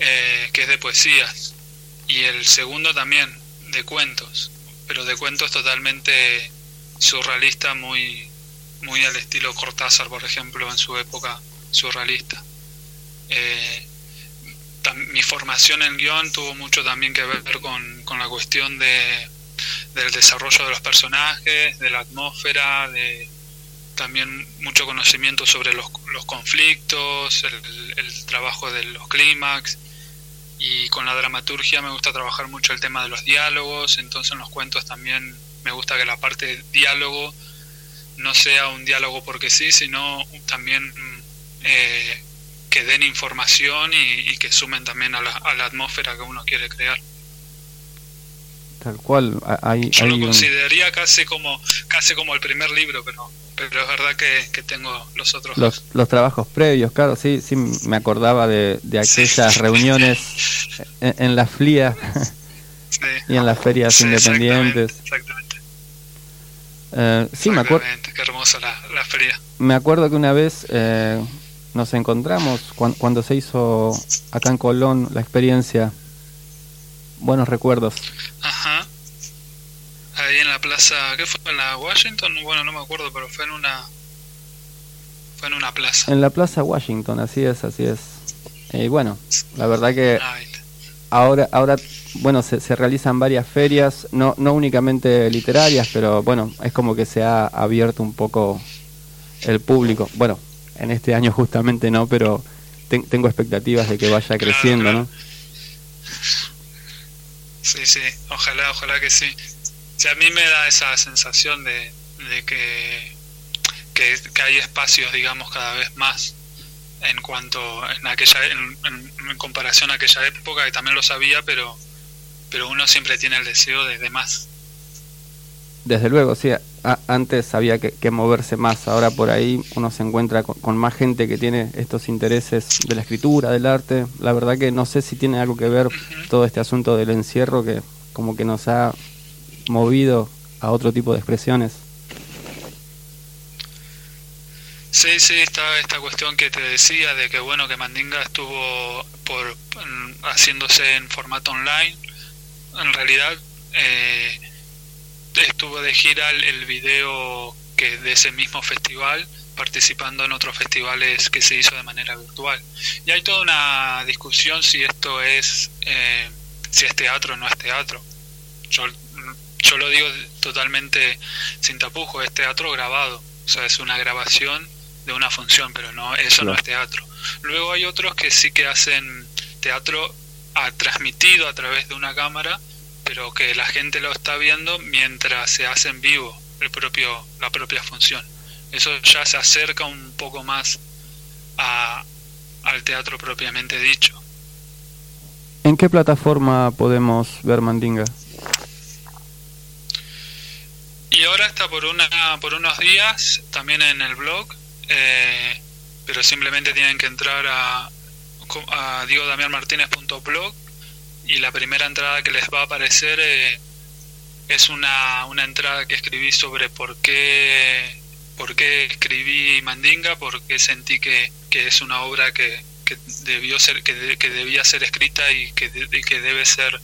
Eh, que es de poesías. Y el segundo también, de cuentos, pero de cuentos totalmente surrealista, muy, muy al estilo Cortázar, por ejemplo, en su época surrealista. Eh, mi formación en guion tuvo mucho también que ver con, con la cuestión de, del desarrollo de los personajes, de la atmósfera, de también mucho conocimiento sobre los, los conflictos, el, trabajo de los clímax y con la dramaturgia me gusta trabajar mucho el tema de los diálogos, entonces en los cuentos también me gusta que la parte de diálogo no sea un diálogo porque sí, sino también eh, que den información y, y, que sumen también a la, a la atmósfera que uno quiere crear. Tal cual, hay, Yo hay lo un- consideraría casi como casi como el primer libro, pero pero es verdad que, que tengo los otros los, los trabajos previos, claro, sí, sí, me acordaba de, de aquellas Sí. reuniones en, en la FLIA Sí. y en las ferias Sí, independientes. Exactamente. exactamente. Eh, sí, me acuerdo. Qué hermosa la, la feria. Me acuerdo que una vez eh, nos encontramos cuan- cuando se hizo acá en Colón la experiencia. Buenos recuerdos. Ajá. Ahí en la plaza, ¿qué fue? ¿En la Washington? Bueno, no me acuerdo, pero fue en una fue en una plaza. En la Plaza Washington, así es, así es. Y bueno, la verdad que ahora, ahora bueno, se, se realizan varias ferias, no, no únicamente literarias, pero bueno, es como que se ha abierto un poco el público. Bueno, en este año justamente no, pero ten- tengo expectativas de que vaya Claro, creciendo, claro. ¿no? Sí, sí, ojalá, ojalá que sí. Sí, a mí me da esa sensación de, de que, que, que hay espacios, digamos, cada vez más en cuanto en aquella en, en- en comparación a aquella época que también lo sabía, pero pero uno siempre tiene el deseo de, de más. Desde luego, sí. antes había que, que moverse más. Ahora por ahí uno se encuentra con, con más gente que tiene estos intereses de la escritura, del arte. La verdad que no sé si tiene algo que ver todo este asunto del encierro que como que nos ha movido a otro tipo de expresiones. Sí, sí, está esta cuestión que te decía de que bueno que Mandinga estuvo por en- haciéndose en formato online. En realidad eh, estuvo de gira el, el video que de ese mismo festival participando en otros festivales que se hizo de manera virtual. Y hay toda una discusión si esto es eh, si es teatro o no es teatro. Yo yo lo digo totalmente sin tapujo, es teatro grabado, o sea, es una grabación de una función, pero no eso no Claro. es teatro. Luego hay otros que sí que hacen teatro a, transmitido a través de una cámara, pero que la gente lo está viendo mientras se hace en vivo el propio la propia función. Eso ya se acerca un poco más a, al teatro propiamente dicho. ¿En qué plataforma podemos ver Mandinga? Y ahora está por una por unos días también en el blog, eh, pero simplemente tienen que entrar a, a diegodamianmartinez.blog y la primera entrada que les va a aparecer eh, es una, una entrada que escribí sobre por qué por qué escribí Mandinga, por qué sentí que, que es una obra que, que debió ser que, que debía ser escrita y que, y que debe ser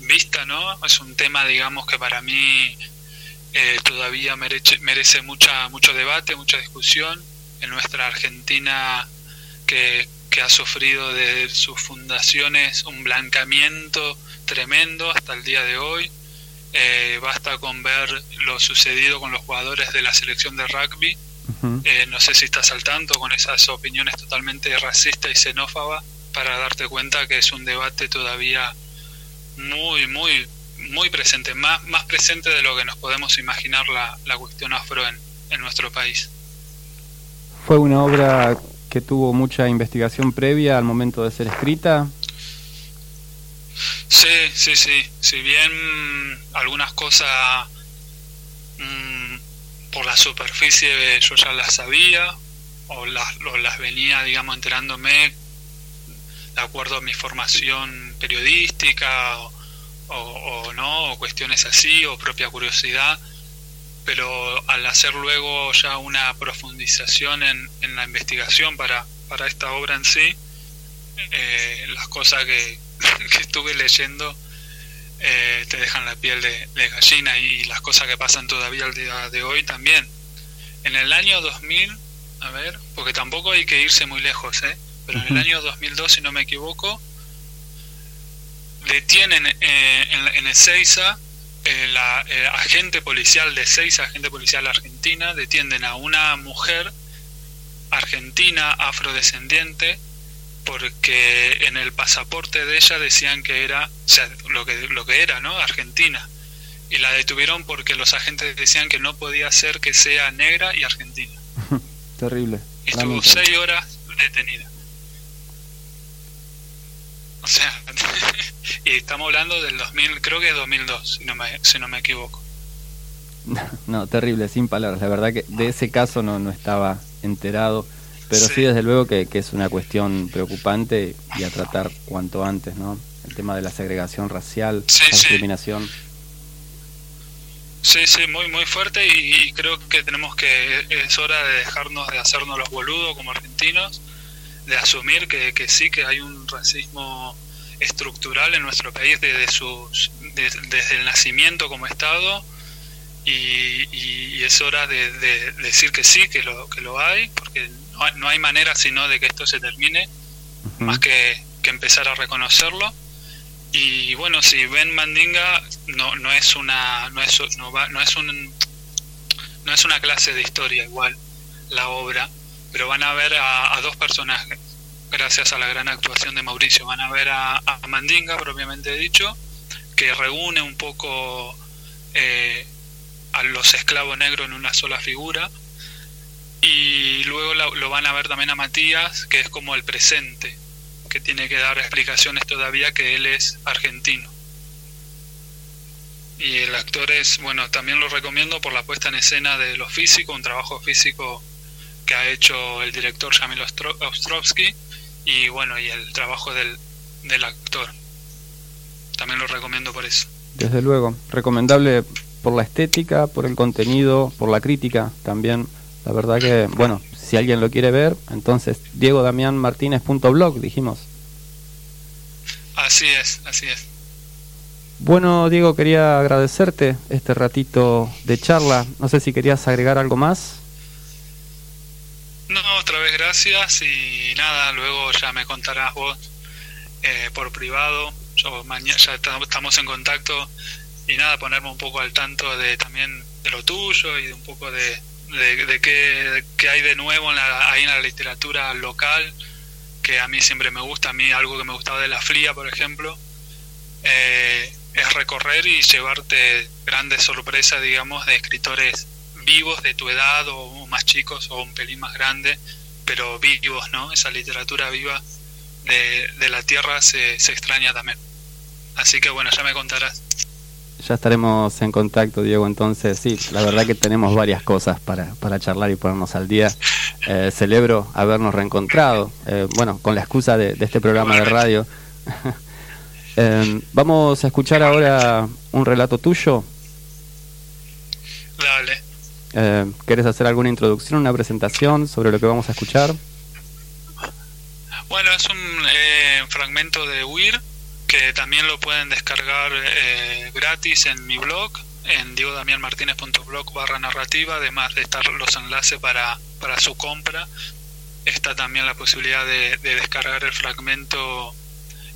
vista, ¿no? Es un tema, digamos, que para mí eh, todavía merece, merece mucha mucho debate, mucha discusión en nuestra Argentina que, que ha sufrido de sus fundaciones un blancamiento tremendo hasta el día de hoy. Eh, basta con ver lo sucedido con los jugadores de la selección de rugby. Ujú. Eh, no sé si estás al tanto con esas opiniones totalmente racistas y xenófobas para darte cuenta que es un debate todavía muy, muy, muy presente, más, más presente de lo que nos podemos imaginar la, la cuestión afro en, en nuestro país. Fue una obra que tuvo mucha investigación previa al momento de ser escrita. Sí, sí, sí. Si bien algunas cosas mm, por la superficie yo ya las sabía o las, las venía, digamos, enterándome de acuerdo a mi formación periodística o, o, no, o cuestiones así, o propia curiosidad, pero al hacer luego ya una profundización en, en la investigación para, para esta obra en sí, eh, las cosas que, que estuve leyendo eh, te dejan la piel de, gallina y, las cosas que pasan todavía al día de hoy también. En el año 2000, a ver, porque tampoco hay que irse muy lejos, ¿eh? pero en el año 2002, si no me equivoco, detienen eh, en, en Ezeiza, eh, la agente policial de Ezeiza, agente policial argentina, detienen a una mujer argentina afrodescendiente porque en el pasaporte de ella decían que era, o sea, lo que, lo que era, ¿no? Argentina. Y la detuvieron porque los agentes decían que no podía ser que sea negra y argentina. Terrible. Y estuvo seis horas detenida. O sea, y estamos hablando del 2000, creo que es 2002, si no me, si no me equivoco. No, terrible, sin palabras. La verdad que de ese caso no, no estaba enterado. Pero sí, desde luego que, es una cuestión preocupante y a tratar cuanto antes, ¿no? El tema de la segregación racial, la discriminación. Sí, sí, muy, muy fuerte y, creo que tenemos que, es hora de dejarnos de hacernos los boludos como argentinos, de asumir que, que sí, que hay un racismo estructural en nuestro país desde, sus, desde el nacimiento como Estado y, y, es hora de, de, decir que sí, que lo, que lo hay, porque no hay, manera sino de que esto se termine, más que, que, empezar a reconocerlo. Y bueno, si ven Mandinga, no, no es una no es, no, va, no es un no es una clase de historia igual la obra, pero van a ver a, dos personajes, gracias a la gran actuación de Mauricio. Van a ver a, Mandinga, propiamente dicho, que reúne un poco eh, a los esclavos negros en una sola figura, y luego lo, van a ver también a Matías, que es como el presente, que tiene que dar explicaciones todavía que él es argentino. Y el actor es, bueno, también lo recomiendo por la puesta en escena de lo físico, un trabajo físico que ha hecho el director Jamil Ostrovsky y bueno, y el trabajo del, del actor. También lo recomiendo por eso. Desde luego, recomendable por la estética, por el contenido, por la crítica también la verdad que, bueno, si alguien lo quiere ver, entonces Diego Damián Martínez.blog, dijimos. Así es, así es. Bueno, Diego, quería agradecerte este ratito de charla. No sé si querías agregar algo más. No, otra vez gracias y nada, luego ya me contarás vos eh, por privado. Yo mañana ya estamos en contacto y nada, ponerme un poco al tanto de también de lo tuyo y de un poco de, de, qué, hay de nuevo en la, ahí en la literatura local, que a mí siempre me gusta, a mí algo que me gustaba de la fría, por ejemplo, eh, es recorrer y llevarte grandes sorpresas, digamos, de escritores vivos de tu edad o más chicos o un pelín más grande, pero vivos, ¿no? Esa literatura viva de, de la tierra se, se extraña también. Así que bueno, ya me contarás ya estaremos en contacto, Diego. Entonces, sí, la verdad que tenemos varias cosas para, para charlar y ponernos al día. Eh, celebro habernos reencontrado, eh, bueno, con la excusa de, este programa de radio. Eh, vamos a escuchar ahora un relato tuyo. Dale. ¿Quieres hacer alguna introducción, una presentación sobre lo que vamos a escuchar? Bueno, es un fragmento de Weir que también lo pueden descargar eh, gratis en mi blog, en diegodamianmartinez.blog barra narrativa, además de estar los enlaces para, para su compra, está también la posibilidad de, descargar el fragmento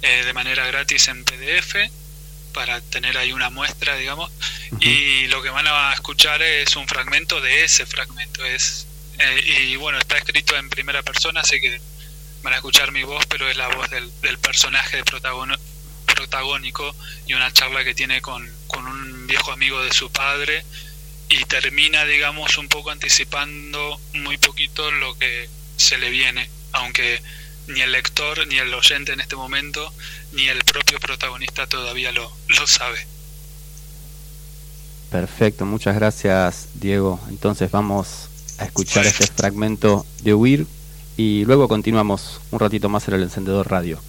eh, de manera gratis en PDF para tener ahí una muestra, digamos, y lo que van a escuchar es un fragmento de ese fragmento, es eh, y bueno, está escrito en primera persona, así que van a escuchar mi voz, pero es la voz del, del personaje de protagonista protagónico y una charla que tiene con, con un viejo amigo de su padre. Y termina, digamos, un poco anticipando muy poquito lo que se le viene, aunque ni el lector, ni el oyente en este momento, ni el propio protagonista todavía lo, lo sabe. Perfecto, muchas gracias Diego. Entonces vamos a escuchar este fragmento de Huir y luego continuamos un ratito más en el encendedor radio.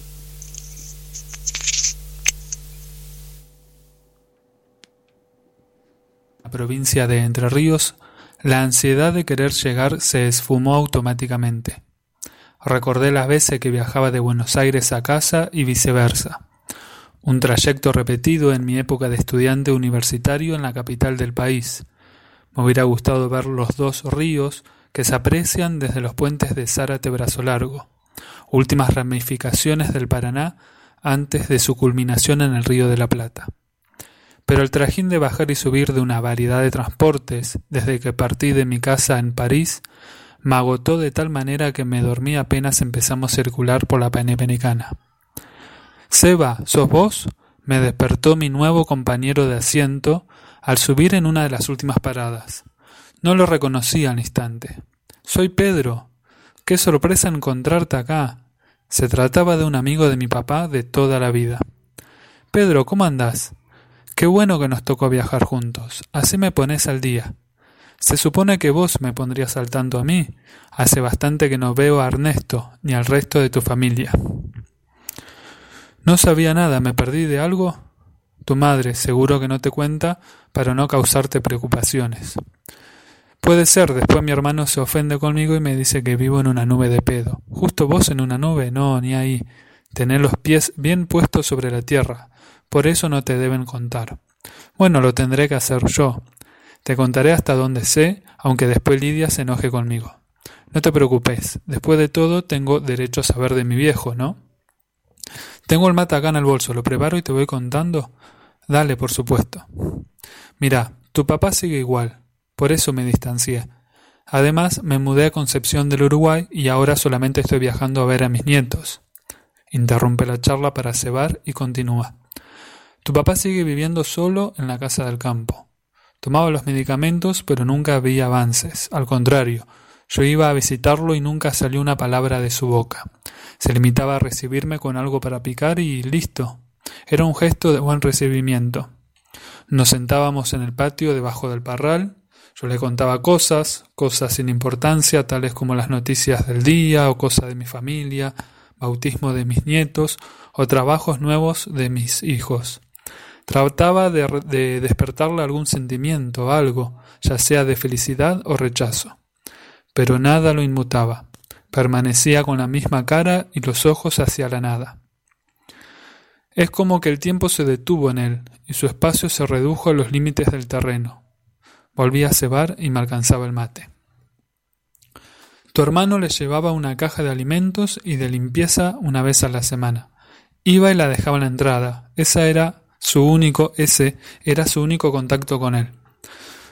La provincia de Entre Ríos, la ansiedad de querer llegar se esfumó automáticamente. Recordé las veces que viajaba de Buenos Aires a casa y viceversa. Un trayecto repetido en mi época de estudiante universitario en la capital del país. Me hubiera gustado ver los dos ríos que se aprecian desde los puentes de Zárate Brazo Largo, últimas ramificaciones del Paraná antes de su culminación en el río de la Plata. Pero el trajín de bajar y subir de una variedad de transportes desde que partí de mi casa en París me agotó de tal manera que me dormí apenas empezamos a circular por la Panamericana. Seba, ¿sos vos? me despertó mi nuevo compañero de asiento al subir en una de las últimas paradas. No lo reconocí al instante. Soy Pedro. Qué sorpresa encontrarte acá. Se trataba de un amigo de mi papá de toda la vida. Pedro, ¿cómo andás? Qué bueno que nos tocó viajar juntos. Así me pones al día. Se supone que vos me pondrías al tanto a mí. Hace bastante que no veo a Ernesto ni al resto de tu familia. No sabía nada, ¿me perdí de algo? Tu madre seguro que no te cuenta para no causarte preocupaciones. Puede ser, después mi hermano se ofende conmigo y me dice que vivo en una nube de pedo. Justo vos en una nube, no, ni ahí. Tener los pies bien puestos sobre la tierra. Por eso no te deben contar. Bueno, lo tendré que hacer yo. Te contaré hasta donde sé, aunque después Lidia se enoje conmigo. No te preocupes, después de todo tengo derecho a saber de mi viejo, ¿no? Tengo el mata acá en el bolso, lo preparo y te voy contando. Dale, por supuesto. Mira, tu papá sigue igual, por eso me distancié. Además, me mudé a Concepción del Uruguay y ahora solamente estoy viajando a ver a mis nietos. Interrumpe la charla para cebar y continúa. Tu papá sigue viviendo solo en la casa del campo. Tomaba los medicamentos, pero nunca había avances. Al contrario, yo iba a visitarlo y nunca salió una palabra de su boca. Se limitaba a recibirme con algo para picar y listo. Era un gesto de buen recibimiento. Nos sentábamos en el patio debajo del parral. Yo le contaba cosas, cosas sin importancia, tales como las noticias del día o cosas de mi familia, bautismo de mis nietos o trabajos nuevos de mis hijos. Trataba de, de despertarle algún sentimiento, algo, ya sea de felicidad o rechazo. Pero nada lo inmutaba. Permanecía con la misma cara y los ojos hacia la nada. Es como que el tiempo se detuvo en él y su espacio se redujo a los límites del terreno. Volví a cebar y me alcanzaba el mate. Tu hermano le llevaba una caja de alimentos y de limpieza una vez a la semana. Iba y la dejaba en la entrada. Esa era su único, ese era su único contacto con él.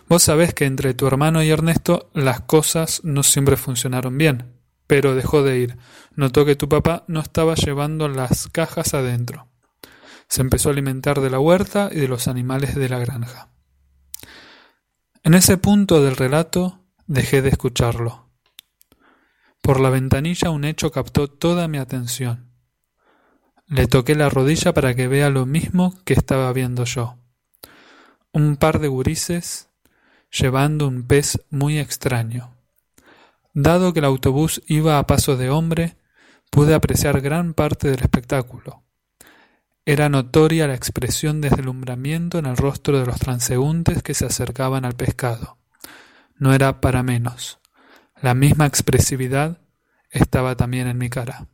Vos sabés que entre tu hermano y Ernesto las cosas no siempre funcionaron bien, pero dejó de ir. Notó que tu papá no estaba llevando las cajas adentro. Se empezó a alimentar de la huerta y de los animales de la granja. En ese punto del relato dejé de escucharlo. Por la ventanilla un hecho captó toda mi atención. Le toqué la rodilla para que vea lo mismo que estaba viendo yo. Un par de gurises llevando un pez muy extraño. Dado que el autobús iba a paso de hombre, pude apreciar gran parte del espectáculo. Era notoria la expresión de deslumbramiento en el rostro de los transeúntes que se acercaban al pescado. No era para menos. La misma expresividad estaba también en mi cara.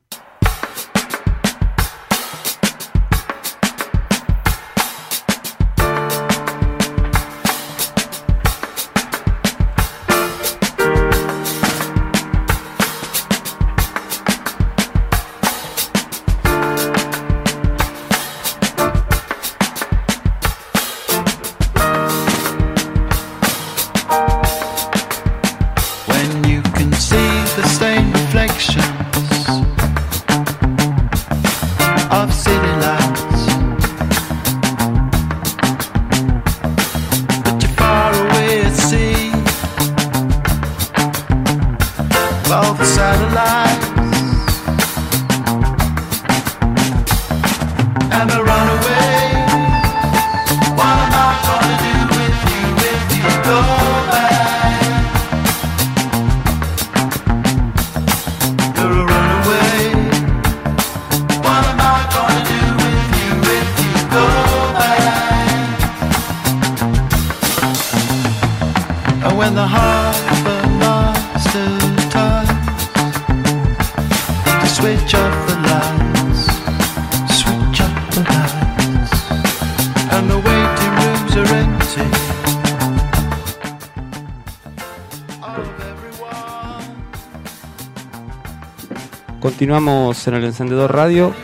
Continuamos en el encendedor radio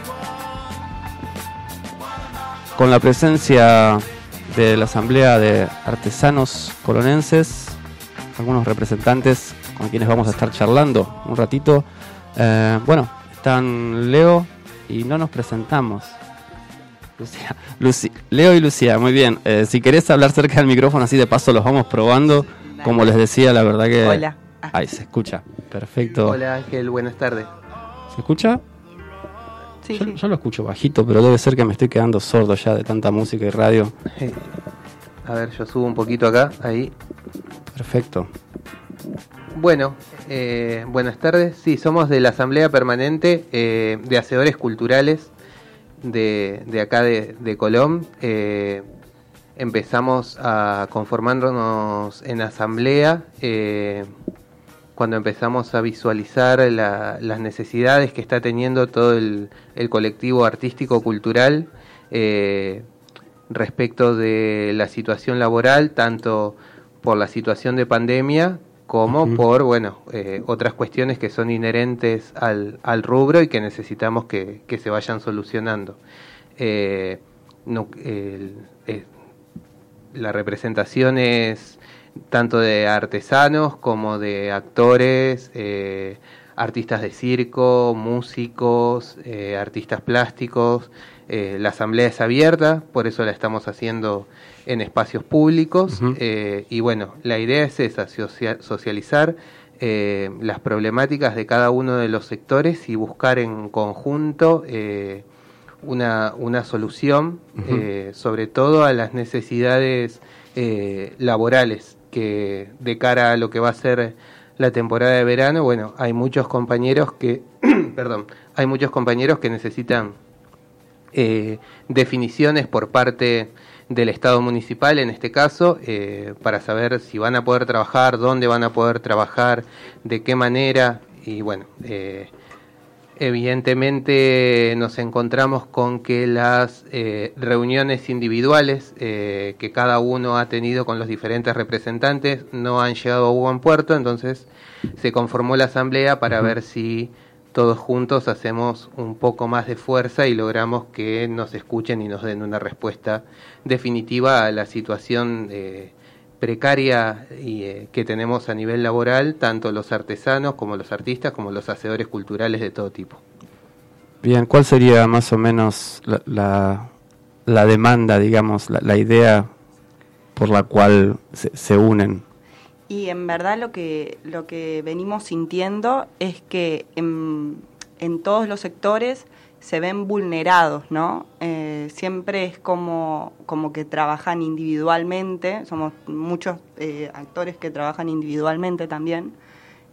con la presencia de la Asamblea de Artesanos Colonenses, algunos representantes con quienes vamos a estar charlando un ratito. Eh, bueno, están Leo y no nos presentamos. Lucía, Leo y Lucía, muy bien. Eh, si querés hablar cerca del micrófono, así de paso los vamos probando. Como les decía, la verdad que... Hola. Ahí se escucha. Perfecto. Hola Ángel, buenas tardes. ¿Se escucha? Sí, yo, sí. yo lo escucho bajito, pero debe ser que me estoy quedando sordo ya de tanta música y radio. A ver, yo subo un poquito acá, ahí. Perfecto. Bueno, eh, buenas tardes. Sí, somos de la Asamblea Permanente eh, de Hacedores Culturales de, de acá de, de Colón. Eh, empezamos a conformándonos en asamblea eh, cuando empezamos a visualizar la- las necesidades que está teniendo todo el, el colectivo artístico-cultural eh, respecto de la situación laboral, tanto por la situación de pandemia como por bueno eh, otras cuestiones que son inherentes al, al rubro y que necesitamos que, que se vayan solucionando. Eh, no- el- eh, la representación es tanto de artesanos como de actores, eh, artistas de circo, músicos, eh, artistas plásticos. Eh, la asamblea es abierta, por eso la estamos haciendo en espacios públicos. Y bueno, la idea es esa, socia- socializar eh, las problemáticas de cada uno de los sectores y buscar en conjunto una, una solución, sobre todo a las necesidades eh, laborales que de cara a lo que va a ser la temporada de verano, bueno, hay muchos compañeros que, perdón, hay muchos compañeros que necesitan eh, definiciones por parte del Estado municipal, en este caso, eh, para saber si van a poder trabajar, dónde van a poder trabajar, de qué manera, y bueno, eh, evidentemente nos encontramos con que las eh, reuniones individuales eh, que cada uno ha tenido con los diferentes representantes no han llegado a buen puerto, entonces se conformó la asamblea para ver si todos juntos hacemos un poco más de fuerza y logramos que nos escuchen y nos den una respuesta definitiva a la situación eh, precaria y, eh, que tenemos a nivel laboral, tanto los artesanos como los artistas, como los hacedores culturales de todo tipo. Bien, ¿cuál sería más o menos la, la, la demanda, digamos, la, la idea por la cual se, se unen? Y en verdad lo que, lo que venimos sintiendo es que en, en todos los sectores se ven vulnerados, ¿no? Eh, siempre es como, como que trabajan individualmente, somos muchos eh, actores que trabajan individualmente también,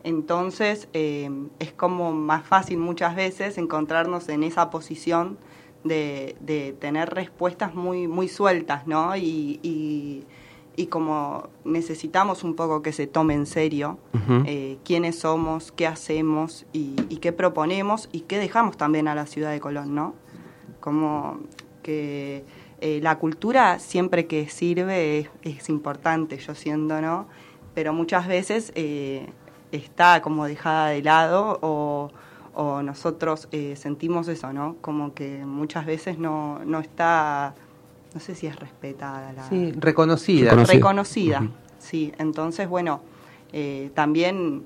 entonces eh, es como más fácil muchas veces encontrarnos en esa posición de, de tener respuestas muy, muy sueltas, ¿no? Y, y, y como necesitamos un poco que se tome en serio eh, quiénes somos, qué hacemos y, y qué proponemos y qué dejamos también a la ciudad de Colón, ¿no? Como que eh, la cultura siempre que sirve es, es importante, yo siento, ¿no? Pero muchas veces eh, está como dejada de lado o, o nosotros sentimos eso, ¿no? Como que muchas veces no, no está, no sé si es respetada la Sí, reconocida. Reconocida. Sí, entonces, bueno, eh, también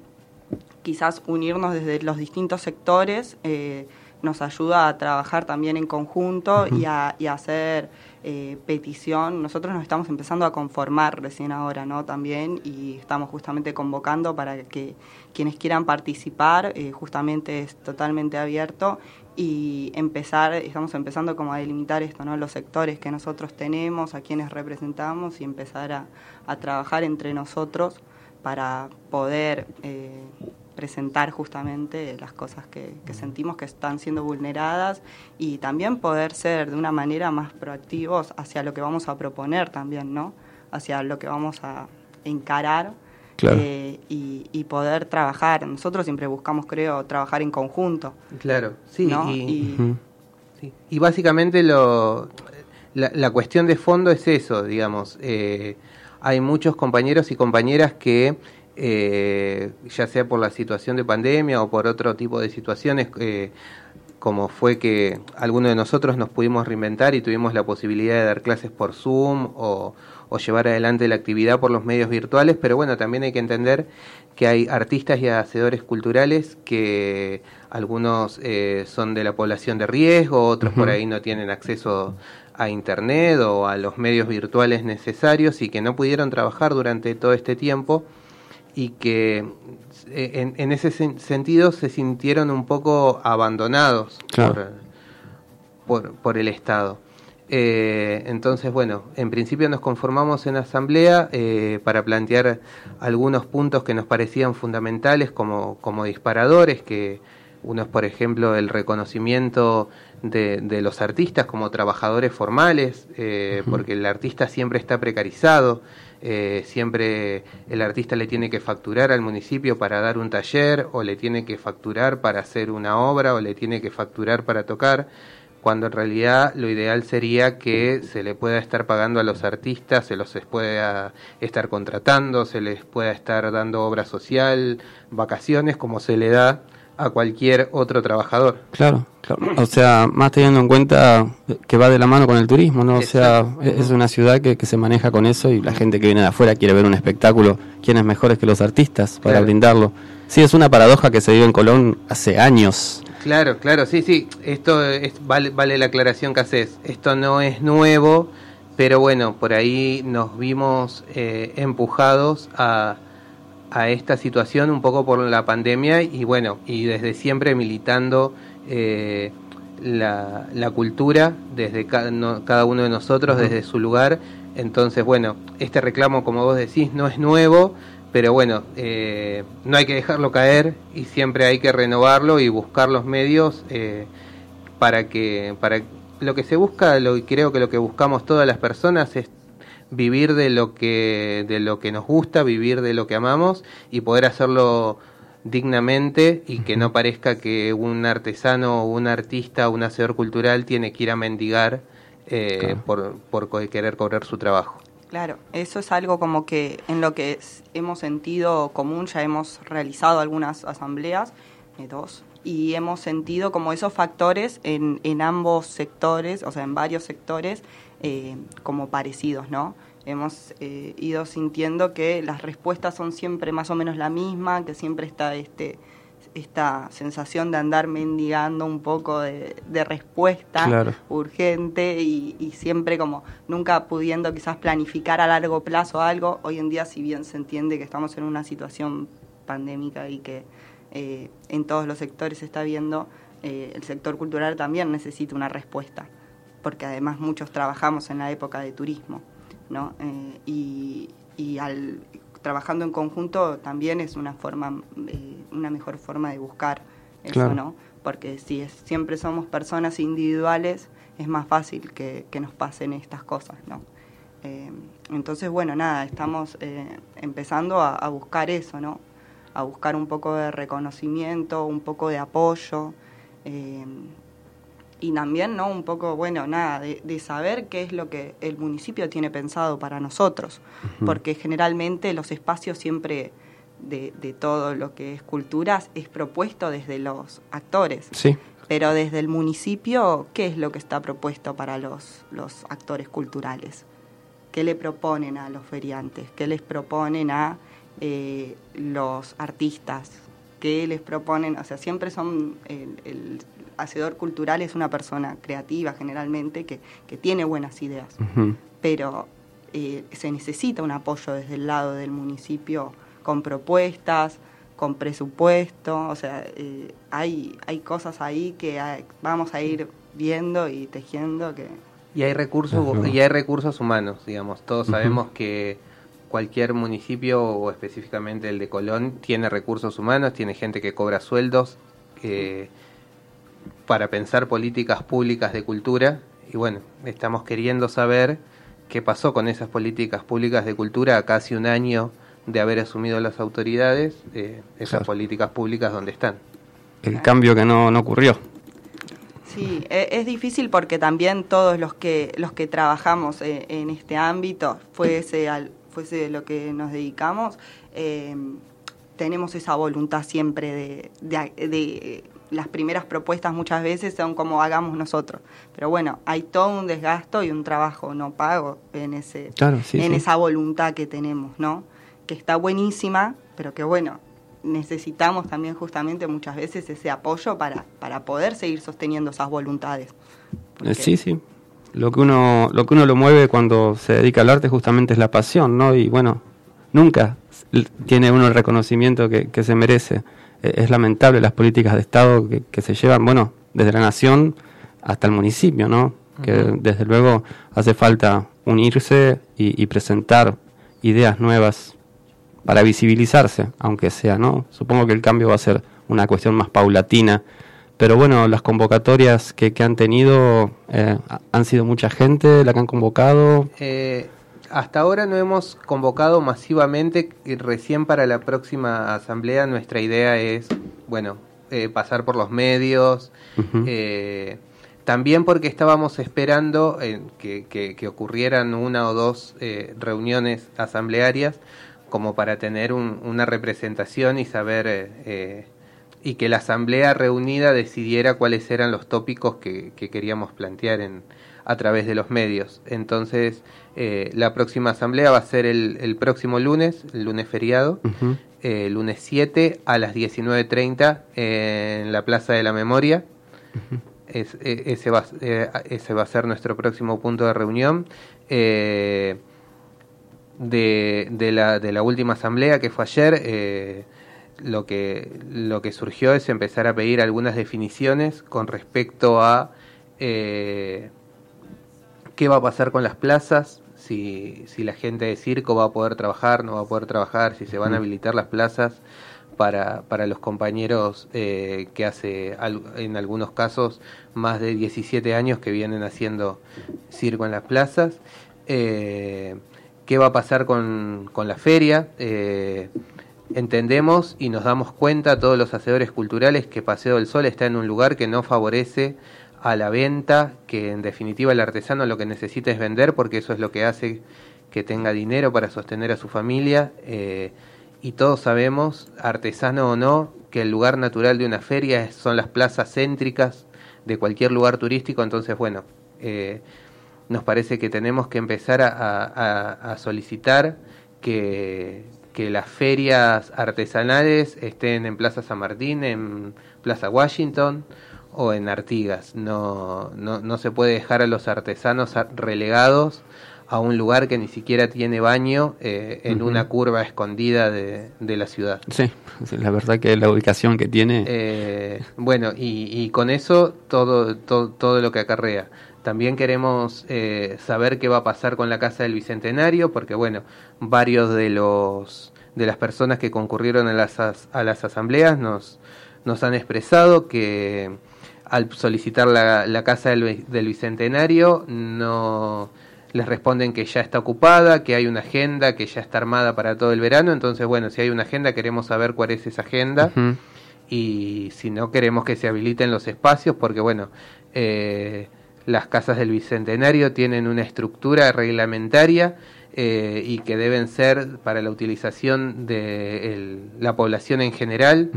quizás unirnos desde los distintos sectores eh, nos ayuda a trabajar también en conjunto y, a, y a hacer eh, petición. Nosotros nos estamos empezando a conformar recién ahora, ¿no? También, y estamos justamente convocando para que quienes quieran participar, eh, justamente es totalmente abierto y empezar, estamos empezando como a delimitar esto, ¿no? Los sectores que nosotros tenemos, a quienes representamos y empezar a, trabajar entre nosotros para poder eh, presentar justamente las cosas que, que sentimos que están siendo vulneradas y también poder ser de una manera más proactivos hacia lo que vamos a proponer también, ¿no? Hacia lo que vamos a encarar Claro. eh, y, y poder trabajar. Nosotros siempre buscamos, creo, trabajar en conjunto. Claro, sí. ¿no? Y, sí. Y básicamente lo, la, la cuestión de fondo es eso, digamos. eh, hay muchos compañeros y compañeras que eh, ya sea por la situación de pandemia o por otro tipo de situaciones, eh, como fue que algunos de nosotros nos pudimos reinventar y tuvimos la posibilidad de dar clases por Zoom o, llevar adelante la actividad por los medios virtuales, pero bueno, también hay que entender que hay artistas y hacedores culturales que algunos eh, son de la población de riesgo, otros por ahí no tienen acceso a internet o a los medios virtuales necesarios y que no pudieron trabajar durante todo este tiempo y que eh, en, ese sentido se sintieron un poco abandonados por, por, el Estado. Eh, entonces, bueno, en principio nos conformamos en asamblea eh, para plantear algunos puntos que nos parecían fundamentales como, como disparadores, que uno es, por ejemplo, el reconocimiento de, de los artistas como trabajadores formales, porque el artista siempre está precarizado. Eh, siempre el artista le tiene que facturar al municipio para dar un taller o le tiene que facturar para hacer una obra o le tiene que facturar para tocar, cuando en realidad lo ideal sería que se le pueda estar pagando a los artistas, se los pueda estar contratando, se les pueda estar dando obra social, vacaciones, como se le da a cualquier otro trabajador. Claro, claro. O sea, más teniendo en cuenta que va de la mano con el turismo, ¿no? O sea, es una ciudad que, se maneja con eso y la gente que viene de afuera quiere ver un espectáculo. ¿Quiénes mejores que los artistas para brindarlo? Sí, es una paradoja que se vive en Colón hace años. Claro, claro, sí, sí. Esto es, vale, vale la aclaración que haces. Esto no es nuevo, pero bueno, por ahí nos vimos eh, empujados a a esta situación un poco por la pandemia y bueno, y desde siempre militando eh, la, la, cultura desde cada, uno de nosotros, desde su lugar. Entonces, bueno, este reclamo, como vos decís, no es nuevo, pero bueno, eh, no hay que dejarlo caer y siempre hay que renovarlo y buscar los medios eh, para que, para lo que se busca, lo, creo que lo que buscamos todas las personas es vivir de lo que de lo que nos gusta, vivir de lo que amamos y poder hacerlo dignamente y que no parezca que un artesano o un artista o un hacedor cultural tiene que ir a mendigar eh, por, por querer cobrar su trabajo. Claro, eso es algo como que en lo que hemos sentido común, ya hemos realizado algunas asambleas, eh, dos, y hemos sentido como esos factores en, en ambos sectores, o sea, en varios sectores, eh, como parecidos, ¿no? Hemos eh, ido sintiendo que las respuestas son siempre más o menos la misma, que siempre está este esta sensación de andar mendigando un poco de, respuesta urgente y, y, siempre como nunca pudiendo quizás planificar a largo plazo algo. Hoy en día, si bien se entiende que estamos en una situación pandémica y que eh, en todos los sectores se está viendo, el sector cultural también necesita una respuesta porque además muchos trabajamos en la época de turismo, ¿no? Eh, y, al, trabajando en conjunto también es una forma, eh, una mejor forma de buscar eso, ¿no? Porque si es, siempre somos personas individuales, es más fácil que, nos pasen estas cosas, ¿no? Eh, entonces, bueno, nada, estamos empezando a, a, buscar eso, ¿no? A buscar un poco de reconocimiento, un poco de apoyo y también, ¿no? Un poco, bueno, nada, de, saber qué es lo que el municipio tiene pensado para nosotros, porque generalmente los espacios siempre de, de, todo lo que es culturas es propuesto desde los actores. Sí. Pero desde el municipio, ¿qué es lo que está propuesto para los, los actores culturales? ¿Qué le proponen a los feriantes? ¿Qué les proponen a eh, los artistas? ¿Qué les proponen? O sea, siempre son el hacedor cultural es una persona creativa generalmente que, tiene buenas ideas, pero eh, se necesita un apoyo desde el lado del municipio con propuestas, con presupuesto, o sea, eh, hay, hay cosas ahí que vamos a ir viendo y tejiendo que... Y hay recursos, y hay recursos humanos, digamos, todos sabemos que cualquier municipio o específicamente el de Colón tiene recursos humanos, tiene gente que cobra sueldos, que para pensar políticas públicas de cultura y bueno, estamos queriendo saber qué pasó con esas políticas públicas de cultura a casi un año de haber asumido las autoridades, eh, esas políticas públicas donde están. El cambio que no, no ocurrió. Sí, e, es difícil porque también todos los que los que trabajamos eh, en este ámbito, fuese al, fuese lo que nos dedicamos, eh, tenemos esa voluntad siempre de, de, de, las primeras propuestas muchas veces son como hagamos nosotros. Pero bueno, hay todo un desgasto y un trabajo no pago en, ese, en esa voluntad que tenemos, ¿no? Que está buenísima, pero que bueno, necesitamos también justamente muchas veces ese apoyo para, para poder seguir sosteniendo esas voluntades. Eh, sí, sí. Lo que uno lo que uno lo mueve cuando se dedica al arte justamente es la pasión, ¿no? Y bueno, nunca tiene uno el reconocimiento que, se merece. E, es lamentable las políticas de Estado que, se llevan, bueno, desde la nación hasta el municipio, ¿no? Que desde luego hace falta unirse y presentar ideas nuevas para visibilizarse, aunque sea, ¿no? Supongo que el cambio va a ser una cuestión más paulatina. Pero bueno, las convocatorias que, han tenido, eh, ¿han sido mucha gente la que han convocado? Eh, hasta ahora no hemos convocado masivamente, y recién para la próxima asamblea nuestra idea es, bueno, eh, pasar por los medios, también porque estábamos esperando que, que, ocurrieran una o dos reuniones asamblearias como para tener una representación y saber eh, eh, y que la asamblea reunida decidiera cuáles eran los tópicos que, queríamos plantear en, a través de los medios. Entonces, eh, la próxima asamblea va a ser el, próximo lunes, el lunes feriado, el lunes 7 a las 19.30 en la Plaza de la Memoria. E, ese, va, ese va a ser nuestro próximo punto de reunión de, de, la, de la última asamblea que fue ayer, eh, lo, que, lo que surgió es empezar a pedir algunas definiciones con respecto a eh, qué va a pasar con las plazas, si, si la gente de circo va a poder trabajar, no va a poder trabajar, si se van a habilitar las plazas para, para los compañeros eh, que hace en algunos casos más de 17 años que vienen haciendo circo en las plazas. Eh, qué va a pasar con, la feria. Eh, entendemos y nos damos cuenta todos los hacedores culturales que Paseo del Sol está en un lugar que no favorece a la venta, que en definitiva el artesano lo que necesita es vender porque eso es lo que hace que tenga dinero para sostener a su familia. Eh, y todos sabemos, artesano o no, que el lugar natural de una feria son las plazas céntricas de cualquier lugar turístico. Entonces, bueno, eh, nos parece que tenemos que empezar a, solicitar que, las ferias artesanales estén en Plaza San Martín, en Plaza Washington o en Artigas. No, no, se puede dejar a los artesanos relegados a un lugar que ni siquiera tiene baño eh, en una curva escondida de, la ciudad. Sí, la verdad que la ubicación que tiene... Eh, bueno, y, y, con eso todo, todo, todo lo que acarrea. También queremos eh, saber qué va a pasar con la Casa del Bicentenario, porque bueno, varios de los de las personas que concurrieron a las, a las asambleas nos, nos han expresado que al solicitar la, la Casa del, del Bicentenario no les responden que ya está ocupada, que hay una agenda que ya está armada para todo el verano. Entonces, bueno, si hay una agenda, queremos saber cuál es esa agenda. Y si no, queremos que se habiliten los espacios, porque, bueno, eh, las casas del Bicentenario tienen una estructura reglamentaria eh, y que deben ser para la utilización de la población en general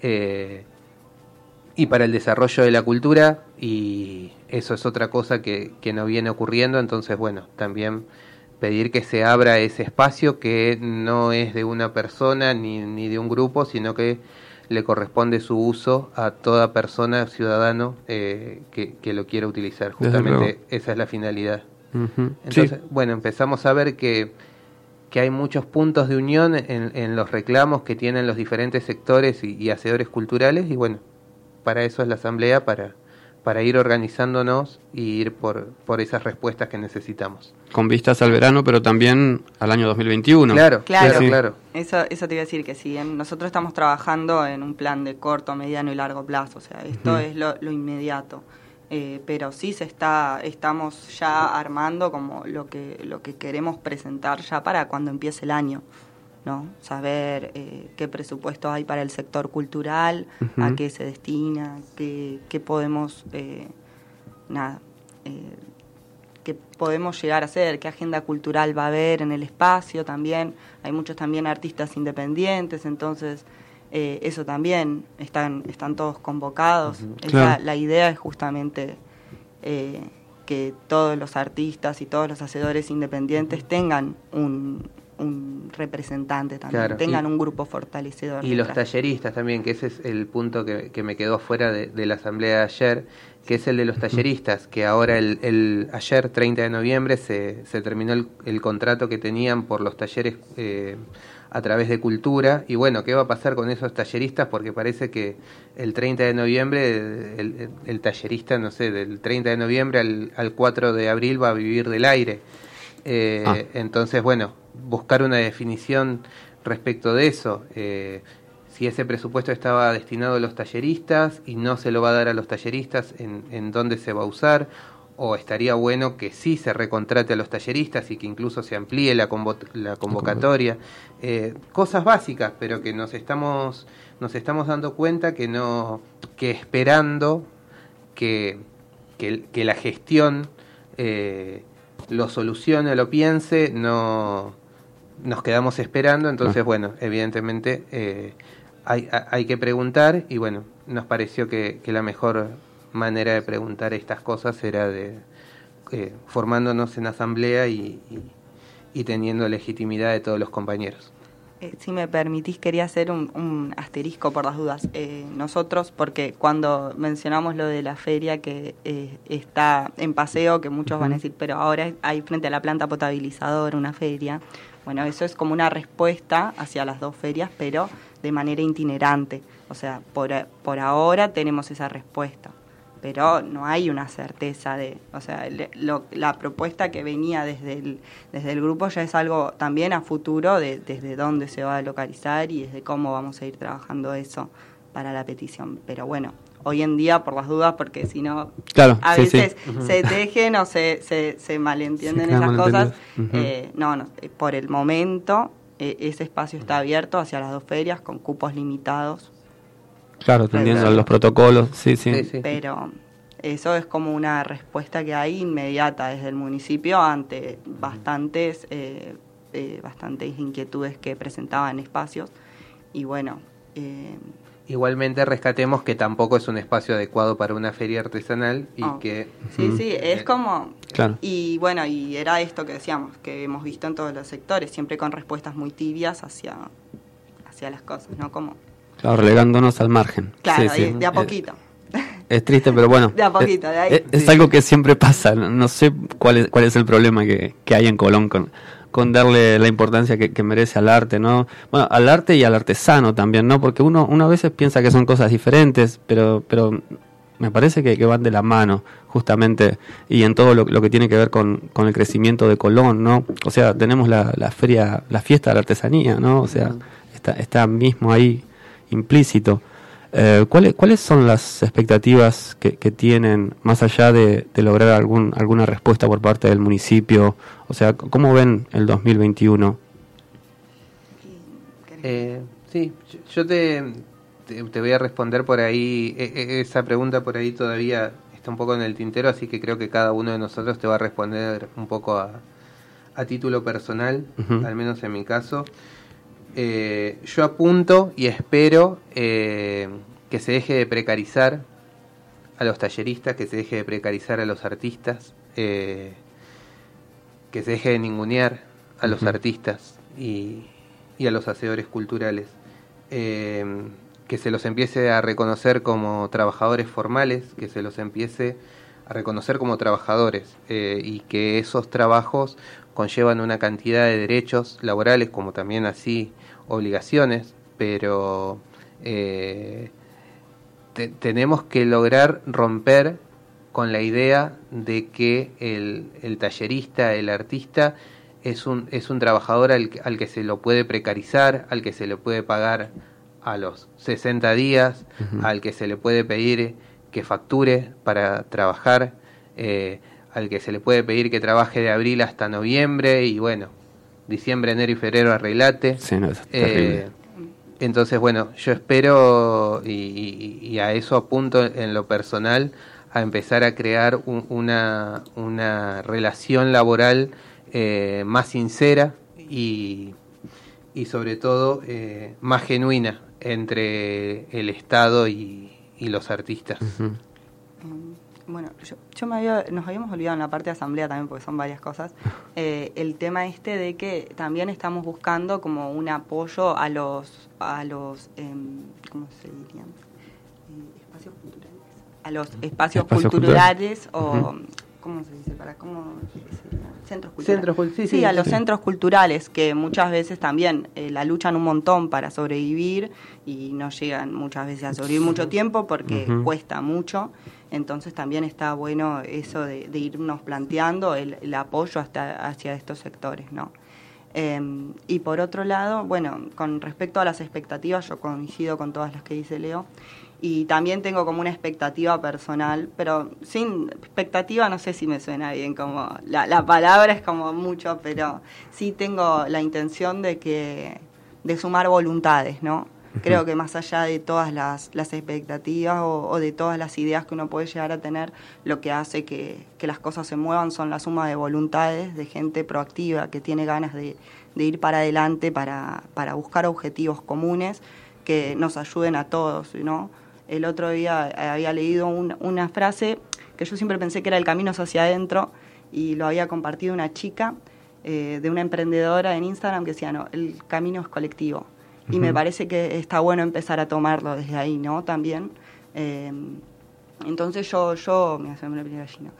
eh, y para el desarrollo de la cultura y eso es otra cosa que, que no viene ocurriendo, entonces bueno, también pedir que se abra ese espacio que no es de una persona ni, ni de un grupo, sino que le corresponde su uso a toda persona, ciudadano eh, que, lo quiera utilizar. Justamente esa es la finalidad. Entonces, bueno, empezamos a ver que, que hay muchos puntos de unión en, en, los reclamos que tienen los diferentes sectores y, y hacedores culturales y bueno, para eso es la asamblea, para para ir organizándonos y ir por, por esas respuestas que necesitamos. Con vistas al verano, pero también al año 2021. Claro, claro, claro. Eso, eso te iba a decir que sí, nosotros estamos trabajando en un plan de corto, mediano y largo plazo, o sea, esto es lo, inmediato. Eh, pero sí se está, estamos ya armando como lo que, lo que queremos presentar ya para cuando empiece el año. ¿No? saber eh, qué presupuesto hay para el sector cultural, a qué se destina, qué, qué podemos, eh, nada, eh, que podemos llegar a hacer, qué agenda cultural va a haber en el espacio también. Hay muchos también artistas independientes, entonces eh, eso también, están, están todos convocados. la idea es justamente eh, que todos los artistas y todos los hacedores independientes tengan un, un representante también, tengan un grupo fortalecedor. Y los talleristas también, que ese es el punto que, que me quedó fuera de, la asamblea de ayer, que es el de los talleristas, que ahora el, el ayer 30 de noviembre se, se terminó el, el, contrato que tenían por los talleres eh, a través de cultura. Y bueno, ¿qué va a pasar con esos talleristas? Porque parece que el 30 de noviembre, el, tallerista, no sé, del 30 de noviembre al, al 4 de abril va a vivir del aire. Eh, ah. Entonces, bueno, buscar una definición respecto de eso. Eh, si ese presupuesto estaba destinado a los talleristas y no se lo va a dar a los talleristas, en, en dónde se va a usar, o estaría bueno que sí se recontrate a los talleristas y que incluso se amplíe la, la convocatoria. Eh, cosas básicas, pero que nos estamos, nos estamos dando cuenta que, no, que esperando que, que, la gestión eh, lo solucione, lo piense, no nos quedamos esperando, entonces ah. bueno, evidentemente eh, hay, hay, que preguntar y bueno, nos pareció que, la mejor manera de preguntar estas cosas era de eh, formándonos en asamblea y, teniendo legitimidad de todos los compañeros. Eh, si me permitís, quería hacer un, asterisco por las dudas. nosotros, porque cuando mencionamos lo de la feria que está en paseo, que muchos van a decir, pero ahora hay frente a la planta potabilizadora una feria, bueno, eso es como una respuesta hacia las dos ferias, pero de manera itinerante. O sea, por, por ahora tenemos esa respuesta, pero no hay una certeza de, o sea, la propuesta que venía desde el, desde el grupo ya es algo también a futuro de desde dónde se va a localizar y desde cómo vamos a ir trabajando eso para la petición. Pero bueno, hoy en día por las dudas, porque si no, a veces se tejen o se, se, se malentienden esas cosas. Eh, no, no, eh, por el momento eh, ese espacio está abierto hacia las dos ferias con cupos limitados. Claro, atendiendo a los protocolos, sí, sí. Pero eso es como una respuesta que hay inmediata desde el municipio ante bastantes, bastantes inquietudes que presentaban espacios. Y bueno, Igualmente rescatemos que tampoco es un espacio adecuado para una feria artesanal y oh. que... Sí, sí, es como... Claro. Y bueno, y era esto que decíamos, que hemos visto en todos los sectores, siempre con respuestas muy tibias hacia, hacia las cosas, ¿no? Como... Claro, relegándonos al margen. Claro, de a eh, poquito. Es triste, pero bueno. De a poquito, de ahí. Es, es algo que siempre pasa. No sé cuál es, cuál es el problema que, que hay en Colón con, con darle la importancia que, merece al arte, ¿no? Bueno, al arte y al artesano también, ¿no? Porque uno, uno a veces piensa que son cosas diferentes, pero, pero me parece que, van de la mano, justamente, y en todo lo, que tiene que ver con, con, el crecimiento de Colón, ¿no? O sea, tenemos la, la feria, la fiesta de la artesanía, ¿no? O sea, está, está mismo ahí implícito. Eh, ¿cuáles, ¿Cuáles son las expectativas que, tienen más allá de, lograr algún, alguna respuesta por parte del municipio? O sea, ¿cómo ven el 2021? Eh, sí, yo te, te, voy a responder por ahí, e, e, esa pregunta por ahí todavía está un poco en el tintero, así que creo que cada uno de nosotros te va a responder un poco a, a título personal, al menos en mi caso. Eh, yo apunto y espero eh, que se deje de precarizar a los talleristas, que se deje de precarizar a los artistas, eh, que se deje de ningunear a los artistas y, a los hacedores culturales, que se los empiece a reconocer como trabajadores formales, que se los empiece a reconocer como trabajadores y que esos trabajos conllevan una cantidad de derechos laborales como también así obligaciones, pero eh, tenemos que lograr romper con la idea de que el, tallerista, el artista, es un, es un trabajador al, que se lo puede precarizar, al que se le puede pagar a los 60 días, al que se le puede pedir que facture para trabajar, eh, al que se le puede pedir que trabaje de abril hasta noviembre y bueno, diciembre, enero y febrero arreglate. Sí, no, eh, entonces, bueno, yo espero y, a eso apunto en lo personal a empezar a crear una, una, relación laboral eh, más sincera y, y sobre todo eh, más genuina entre el Estado y, los artistas. Bueno, yo, me había, nos habíamos olvidado en la parte de asamblea también, porque son varias cosas, eh, el tema este de que también estamos buscando como un apoyo a los, a los em, ¿cómo se dirían? espacios culturales a los espacios, culturales o, ¿cómo se dice? Para, ¿cómo Centros culturales. sí, a los centros culturales que muchas veces también eh, la luchan un montón para sobrevivir y no llegan muchas veces a sobrevivir mucho tiempo porque cuesta mucho. Entonces también está bueno eso de, irnos planteando el, apoyo hasta hacia estos sectores, ¿no? Em, y por otro lado, bueno, con respecto a las expectativas, yo coincido con todas las que dice Leo y también tengo como una expectativa personal, pero sin expectativa no sé si me suena bien, como la, la palabra es como mucho, pero sí tengo la intención de que de sumar voluntades, ¿no? Creo que más allá de todas las, las expectativas o, de todas las ideas que uno puede llegar a tener, lo que hace que, que, las cosas se muevan son la suma de voluntades, de gente proactiva que tiene ganas de, de ir para adelante para, para buscar objetivos comunes que nos ayuden a todos, ¿no? El otro día eh, había leído una frase que yo siempre pensé que era el camino hacia adentro y lo había compartido una chica eh, de una emprendedora en Instagram que decía, no, el camino es colectivo. Y me parece que está bueno empezar a tomarlo desde ahí, ¿no? También. Eh, entonces yo, yo, me hace una gallina.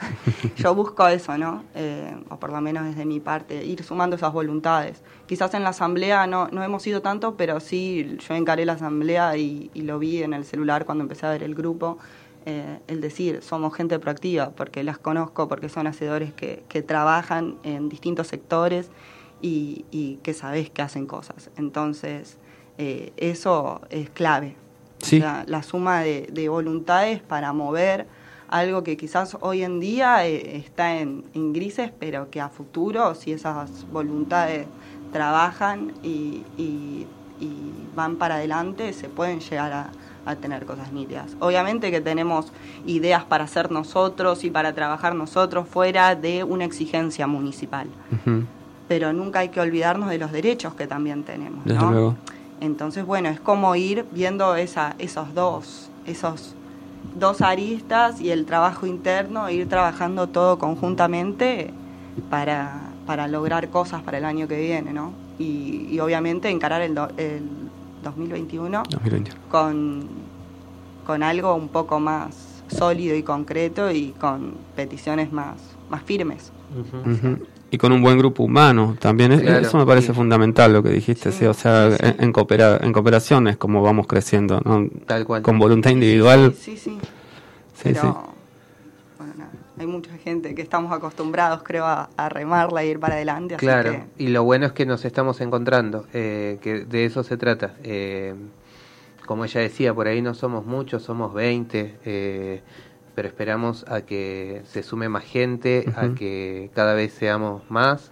yo busco eso, ¿no? Eh, o por lo menos desde mi parte, ir sumando esas voluntades. Quizás en la asamblea no, no hemos ido tanto, pero sí yo encaré la asamblea y, lo vi en el celular cuando empecé a ver el grupo. Eh, el decir, somos gente proactiva, porque las conozco, porque son hacedores que, que trabajan en distintos sectores y, y, que sabés que hacen cosas. Entonces, eh, eso es clave la suma de, voluntades para mover algo que quizás hoy en día eh, está en, grises, pero que a futuro, si esas voluntades trabajan y, van para adelante, se pueden llegar a, tener cosas nítidas. Obviamente que tenemos ideas para hacer nosotros y para trabajar nosotros fuera de una exigencia municipal. Pero nunca hay que olvidarnos de los derechos que también tenemos. ¿no? Entonces, bueno, es como ir viendo esa, esos dos, esos dos aristas y el trabajo interno, ir trabajando todo conjuntamente para, para lograr cosas para el año que viene, ¿no? Y, obviamente encarar el, el 2021, Con, con algo un poco más sólido y concreto y con peticiones más, más firmes y con un buen grupo humano también. eso me parece fundamental lo que dijiste, sí, o sea, En, en, cooperación es como vamos creciendo, ¿no? Tal cual. Con voluntad individual. Sí, sí. Pero, bueno, nada, hay mucha gente que estamos acostumbrados, creo, a, remarla y ir para adelante. claro, y lo bueno es que nos estamos encontrando, eh, que de eso se trata. Eh, como ella decía, por ahí no somos muchos, somos 20. Eh, pero esperamos a que se sume más gente, a que cada vez seamos más.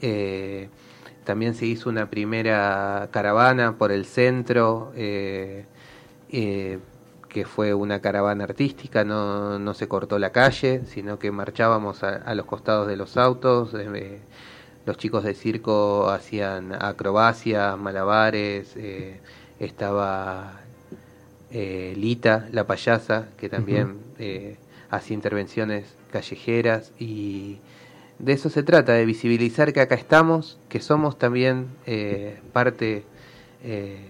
Eh, también se hizo una primera caravana por el centro, eh, eh, que fue una caravana artística, no, no, se cortó la calle, sino que marchábamos a, los costados de los autos. los chicos de circo hacían acrobacias, malabares, estaba Lita, la payasa, que también eh, intervenciones callejeras y de eso se trata, de visibilizar que acá estamos, que somos también eh, parte eh,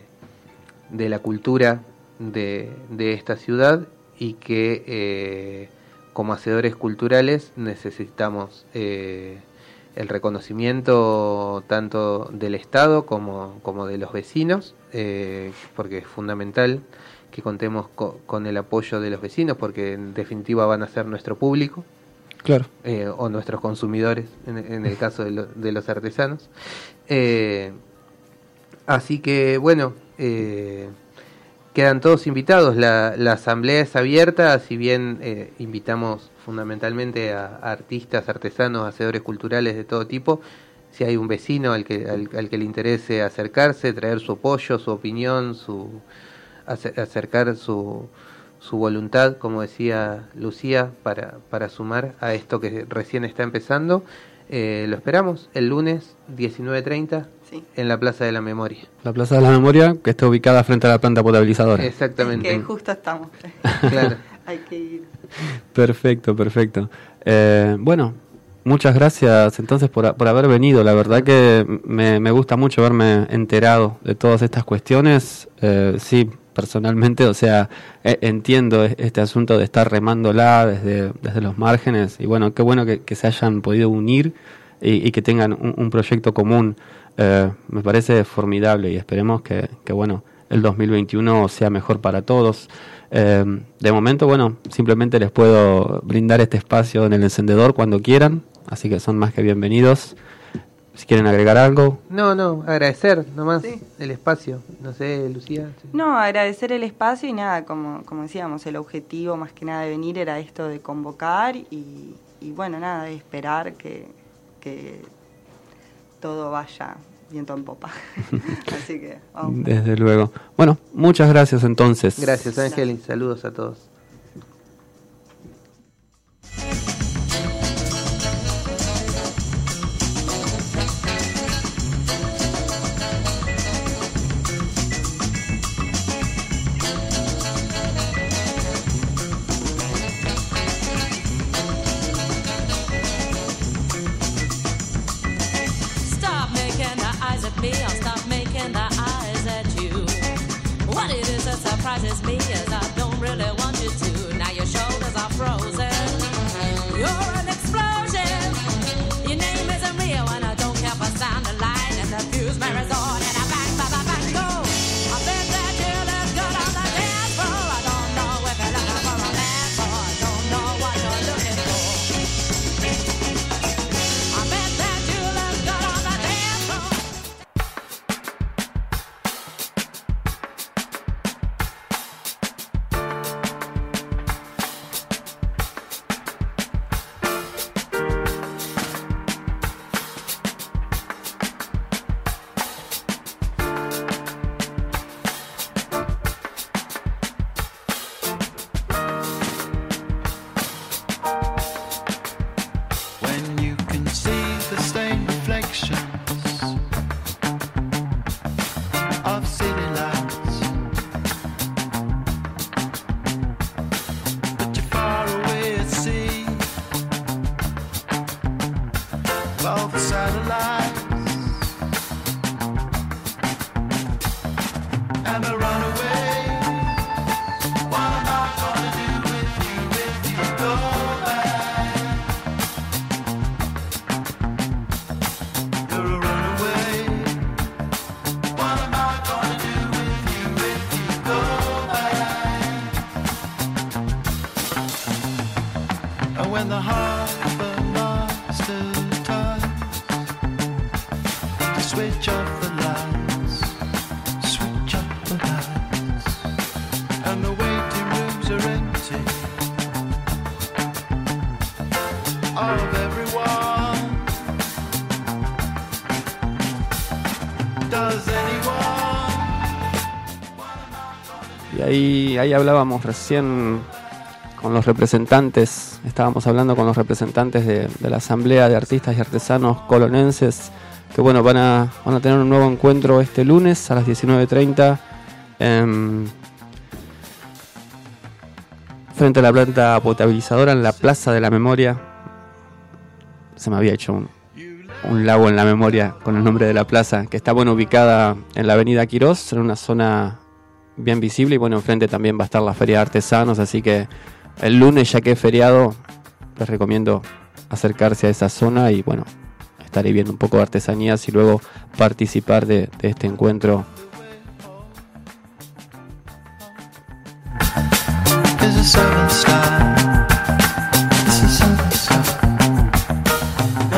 de la cultura de, esta ciudad y que eh, como hacedores culturales necesitamos el reconocimiento tanto del Estado como, como de los vecinos, porque es fundamental que contemos con el apoyo de los vecinos, porque en definitiva van a ser nuestro público. Claro. Eh, o nuestros consumidores, en, el caso de, los artesanos. Eh, así que, bueno, eh, quedan todos invitados. La, asamblea es abierta, si bien invitamos fundamentalmente a, artistas, artesanos, hacedores culturales de todo tipo. Si hay un vecino al que, al que le interese acercarse, traer su apoyo, su opinión, su, acercar su, su voluntad, como decía Lucía, para, para sumar a esto que recién está empezando. Eh, lo esperamos el lunes 19.30 Sí. en la Plaza de la Memoria. La Plaza de la Memoria, que está ubicada frente a la planta potabilizadora. Exactamente. Que justo estamos. Claro. Hay que ir. Perfecto, perfecto. Eh, bueno, muchas gracias entonces por, por haber venido. La verdad que me, me gusta mucho haberme enterado de todas estas cuestiones. Eh, sí, personalmente, o sea, eh, entiendo e- este asunto de estar remándola desde, desde los márgenes y bueno, qué bueno que, se hayan podido unir y, que tengan un, un proyecto común. Eh, me parece formidable y esperemos que, que, bueno, el 2021 sea mejor para todos. Eh, de momento, bueno, simplemente les puedo brindar este espacio en el encendedor cuando quieran, así que son más que bienvenidos. Si quieren agregar algo, No, no, agradecer nomás Sí. el espacio. No sé, Lucía. sí. No, agradecer el espacio y nada, como, como decíamos, el objetivo más que nada de venir era esto de convocar y, y bueno, nada, de esperar que, que todo vaya viento en popa. Así que vamos. desde luego. Bueno, muchas gracias entonces. Gracias, Ángel, y saludos a todos. Ahí, ahí hablábamos recién con los representantes, estábamos hablando con los representantes de, la Asamblea de Artistas y Artesanos Colonenses, que bueno, van a, van a tener un nuevo encuentro este lunes a las 19.30 en- frente a la planta potabilizadora en la Plaza de la Memoria. Se me había hecho un, un lago en la memoria con el nombre de la plaza, que está bueno ubicada en la avenida Quirós, en una zona bien visible y bueno, enfrente también va a estar la Feria de Artesanos, así que el lunes ya que es feriado, les recomiendo acercarse a esa zona y bueno, estar ahí viendo un poco de artesanías y luego participar de, de este encuentro.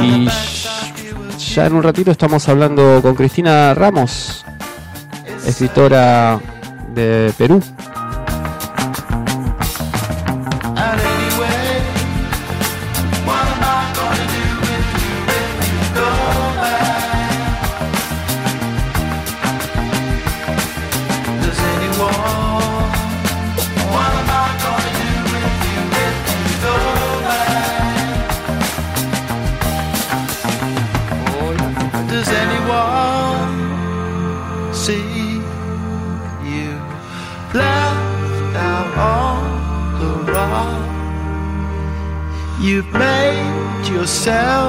Y ya en un ratito estamos hablando con Cristina Ramos, escritora de Perú. Down.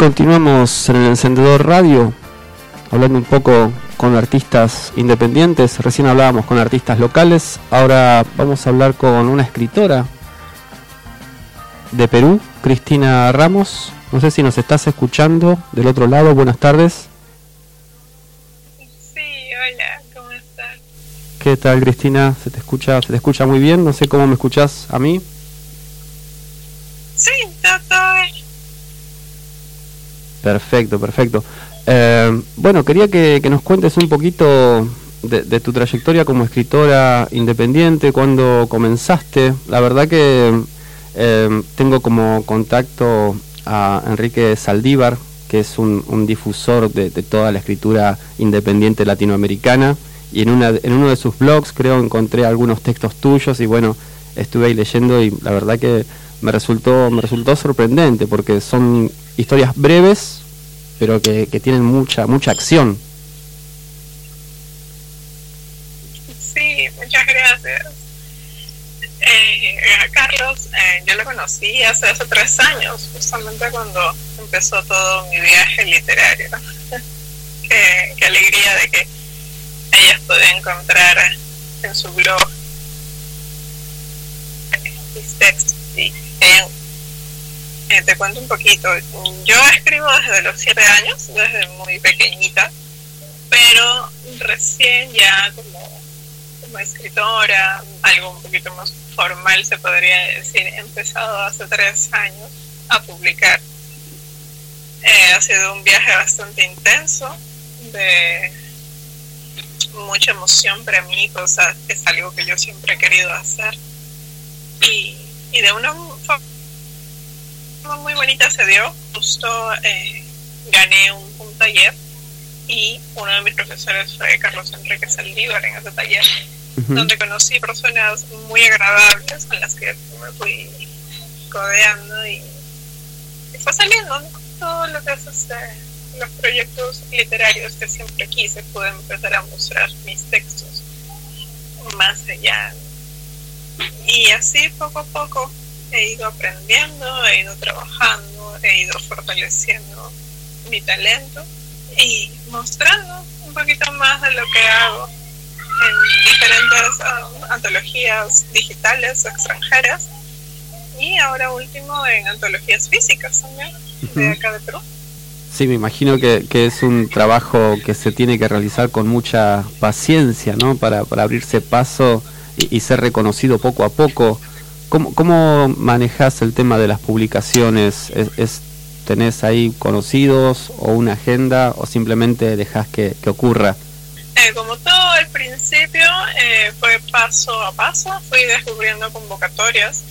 Continuamos en el encendedor radio, hablando un poco con artistas independientes. Recién hablábamos con artistas locales, ahora vamos a hablar con una escritora de Perú, Cristina Ramos. No sé si nos estás escuchando del otro lado. Buenas tardes. Sí, hola, ¿cómo estás? ¿Qué tal, Cristina? ¿Se te escucha, se te escucha muy bien? No sé cómo me escuchás a mí. Perfecto, perfecto. Eh, bueno, quería que, nos cuentes un poquito de, de tu trayectoria como escritora independiente, cuando comenzaste. La verdad que eh, tengo como contacto a Enrique Saldívar, que es un, un difusor de, de toda la escritura independiente latinoamericana. Y en, una, en uno de sus blogs creo encontré algunos textos tuyos y bueno, estuve ahí leyendo y la verdad que me resultó, me resultó sorprendente porque son historias breves, pero que, tienen mucha, mucha acción. Sí, muchas gracias. Eh, Carlos, eh, yo lo conocí hace, hace tres años, justamente cuando empezó todo mi viaje literario. qué, alegría de que hayas podido encontrar en su blog mis textos. Eh, eh, te cuento un poquito. Yo escribo desde los siete años, desde muy pequeñita, pero recién ya como, escritora, algo un poquito más formal se podría decir, he empezado hace tres años a publicar. Eh, ha sido un viaje bastante intenso, de mucha emoción para mí, cosa que es algo que yo siempre he querido hacer. Y, y de una forma muy bonita se dio. Justo eh, gané un, un, taller y uno de mis profesores fue Carlos Enrique Saldívar en ese taller, uh -huh. donde conocí personas muy agradables con las que me fui codeando y, y fue saliendo todo lo que es este, los proyectos literarios que siempre quise, pude empezar a mostrar mis textos más allá. Y así poco a poco he ido aprendiendo, he ido trabajando, he ido fortaleciendo mi talento y mostrando un poquito más de lo que hago en diferentes uh, antologías digitales extranjeras y ahora último en antologías físicas también uh -huh. de acá de Perú. Sí, me imagino que, que, es un trabajo que se tiene que realizar con mucha paciencia, ¿no? Para, para abrirse paso y, y ser reconocido poco a poco. ¿Cómo, ¿Cómo manejas el tema de las publicaciones? ¿Es, es, ¿Tenés ahí conocidos o una agenda o simplemente dejas que, que ocurra? Eh, como todo al principio eh, fue paso a paso, fui descubriendo convocatorias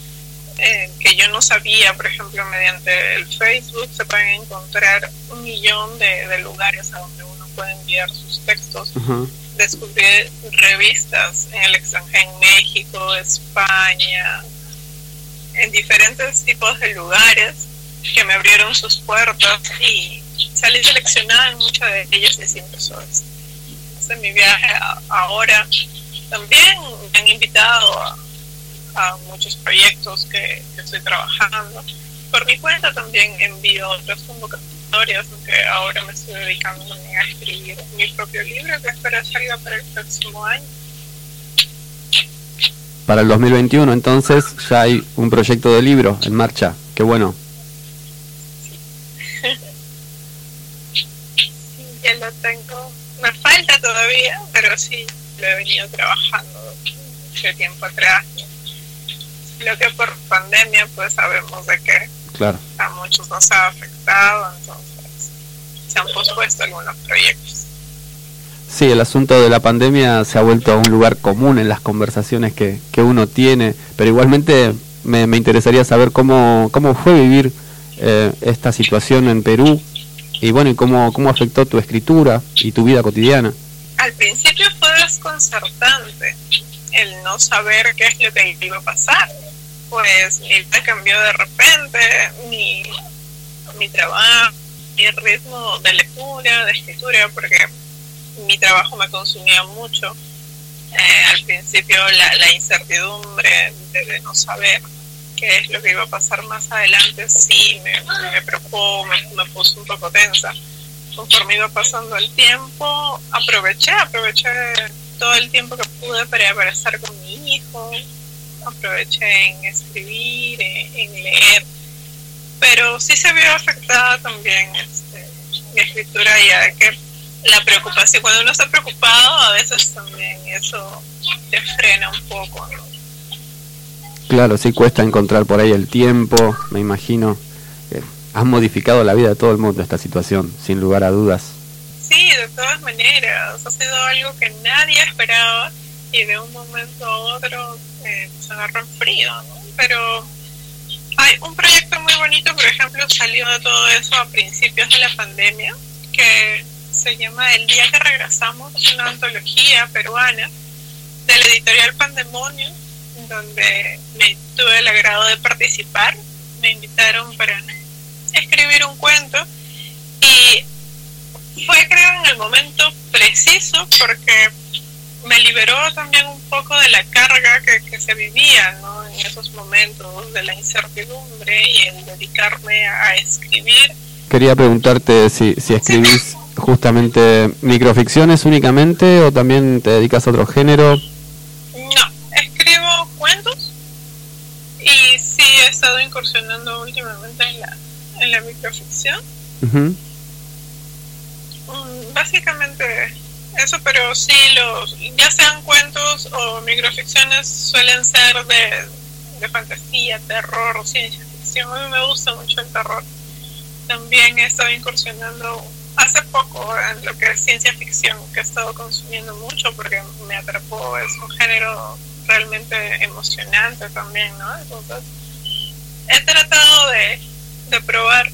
eh, que yo no sabía, por ejemplo, mediante el Facebook se pueden encontrar un millón de, de lugares a donde uno puede enviar sus textos. Uh -huh. Descubrí revistas en el extranjero, en México, España, en diferentes tipos de lugares que me abrieron sus puertas y salí seleccionada en muchas de ellas y así empezó esto. En mi viaje ahora también me han invitado a, muchos proyectos que, estoy trabajando por mi cuenta también envío otras convocatorias, aunque ahora me estoy dedicando a escribir mi propio libro que espero salga para el próximo año. Para el 2021 entonces ya hay un proyecto de libro en marcha. Qué bueno. Ya lo tengo, me falta todavía, pero sí lo he venido trabajando mucho tiempo atrás. Lo que por pandemia pues sabemos de que Claro. a muchos nos ha afectado, entonces se han pospuesto algunos proyectos. Sí, el asunto de la pandemia se ha vuelto un lugar común en las conversaciones que, que uno tiene, pero igualmente me, me interesaría saber cómo, cómo fue vivir eh, esta situación en Perú y bueno, cómo, cómo afectó tu escritura y tu vida cotidiana. Al principio fue desconcertante el no saber qué es lo que iba a pasar. Pues mi vida cambió de repente, mi, mi trabajo, mi ritmo de lectura, de escritura, porque mi trabajo me consumía mucho. Eh, al principio la, incertidumbre de, no saber qué es lo que iba a pasar más adelante sí me, me preocupó, me, me puso un poco tensa. Conforme iba pasando el tiempo, aproveché, aproveché todo el tiempo que pude para, para estar con mi hijo, aproveché en escribir, en, en leer, pero sí se vio afectada también este, mi escritura ya que la preocupación, cuando uno está preocupado a veces también eso te frena un poco, ¿no? Claro, sí cuesta encontrar por ahí el tiempo, me imagino. que has modificado la vida de todo el mundo esta situación, sin lugar a dudas. Sí, de todas maneras, ha sido algo que nadie esperaba y de un momento a otro eh, se agarró en frío, ¿no? Pero hay un proyecto muy bonito, por ejemplo, salió de todo eso a principios de la pandemia, que se llama El día que regresamos, es una antología peruana de la editorial Pandemonio, donde me tuve el agrado de participar. Me invitaron para escribir un cuento y fue creo en el momento preciso porque me liberó también un poco de la carga que, que se vivía ¿no? en esos momentos de la incertidumbre y el dedicarme a escribir. Quería preguntarte si, si escribís justamente microficciones únicamente o también te dedicas a otro género. No, escribo cuentos y sí he estado incursionando últimamente en la, en la microficción. Mm, Básicamente eso, pero sí, los, ya sean cuentos o microficciones suelen ser de, de fantasía, terror o ciencia ficción. A mí me gusta mucho el terror. También he estado incursionando hace poco en lo que es ciencia ficción, que he estado consumiendo mucho porque me atrapó, es un género realmente emocionante también, ¿no? Entonces, he tratado de, de probar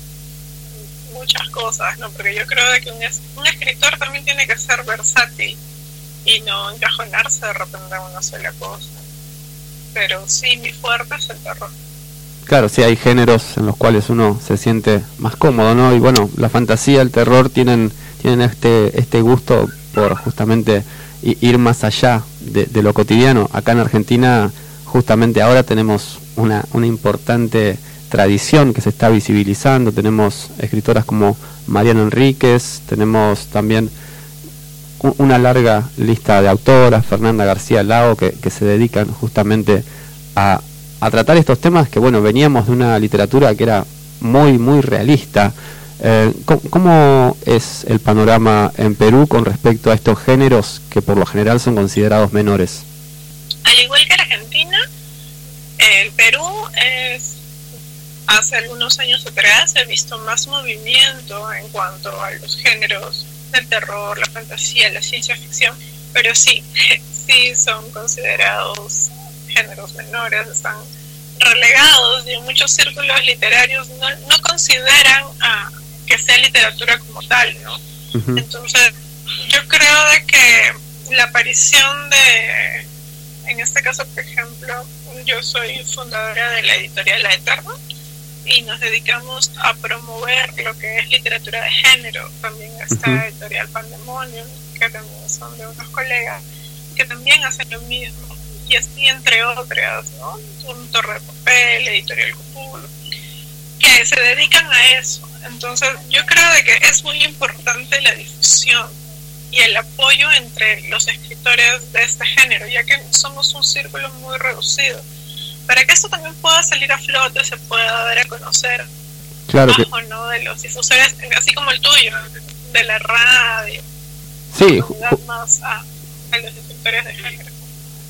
muchas cosas, ¿no? Porque yo creo de que un, un escritor también tiene que ser versátil y no encajonarse de repente en una sola cosa. Pero sí, mi fuerte es el terror. Claro, sí hay géneros en los cuales uno se siente más cómodo, ¿no? Y bueno, la fantasía, el terror tienen tienen este este gusto por justamente ir más allá de, lo cotidiano. Acá en Argentina, justamente ahora tenemos una, una importante tradición que se está visibilizando. Tenemos escritoras como Mariana Enríquez, tenemos también una larga lista de autoras, Fernanda García que, que se dedican justamente a, a tratar estos temas que, bueno, veníamos de una literatura que era muy, muy realista. Eh, ¿cómo, es el panorama en Perú con respecto a estos géneros que por lo general son considerados menores? Al igual que Argentina, el Perú hace algunos años atrás he visto más movimiento en cuanto a los géneros del terror, la fantasía, la ciencia ficción, pero sí, sí son considerados géneros menores, están relegados y en muchos círculos literarios no, no consideran a, que sea literatura como tal, ¿no? Entonces, yo creo de que la aparición de, en este caso, por ejemplo, yo soy fundadora de la editorial La Eterna y nos dedicamos a promover lo que es literatura de género. También está la editorial Pandemonium, que también son de unos colegas que también hacen lo mismo. Y así entre otras, ¿no? Un Torre de Papel, Editorial Cthulhu. que se dedican a eso. Entonces, yo creo de que es muy importante la difusión y el apoyo entre los escritores de este género, ya que somos un círculo muy reducido. Para que esto también pueda salir a flote, se pueda dar a conocer Claro que bajo, ¿no? de los difusores, así como el tuyo, de la radio, sí, más a, a los escritores de género.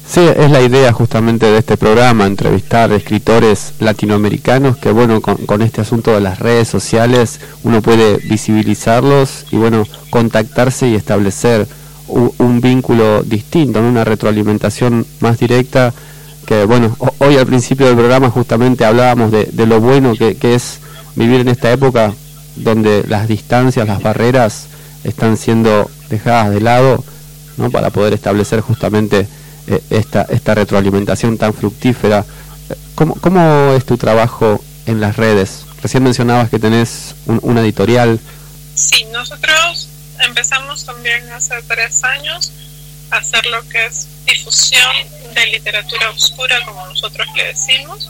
Sí, es la idea justamente de este programa, entrevistar escritores latinoamericanos que bueno, con, con este asunto de las redes sociales uno puede visibilizarlos y bueno, contactarse y establecer un, vínculo distinto, una retroalimentación más directa que bueno, ho- hoy al principio del programa justamente hablábamos de, de lo bueno que, que es vivir en esta época donde las distancias, las barreras están siendo dejadas de lado, ¿no? para poder establecer justamente eh, esta, esta retroalimentación tan fructífera. ¿Cómo, ¿Cómo es tu trabajo en las redes? Recién mencionabas que tenés un- editorial. Sí, nosotros empezamos también hace tres años a hacer lo que es difusión de literatura oscura, como nosotros le decimos.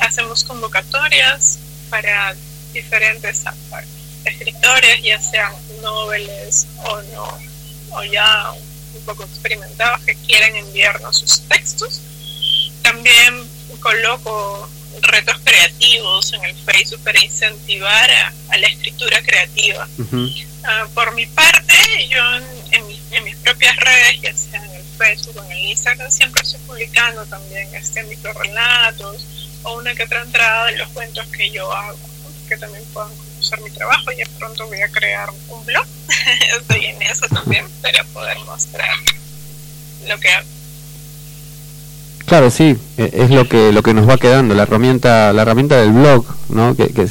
Hacemos convocatorias para diferentes escritores, ya sean noveles o no, o ya poco experimentados que quieran enviarnos sus textos. También coloco retos creativos en el Facebook para incentivar a, a la escritura creativa. Ah, por mi parte, yo en, en mi- en mis propias redes, ya sea en el Facebook o en el Instagram, siempre estoy publicando también este microrelatos o una que otra entrada de los cuentos que yo hago, ¿no? que también puedan mi trabajo. Ya pronto voy a crear un blog, estoy en eso también, para poder mostrar lo que hago. Claro, sí, eh, es lo que lo que nos va quedando, la herramienta la herramienta del blog, ¿no? Que, que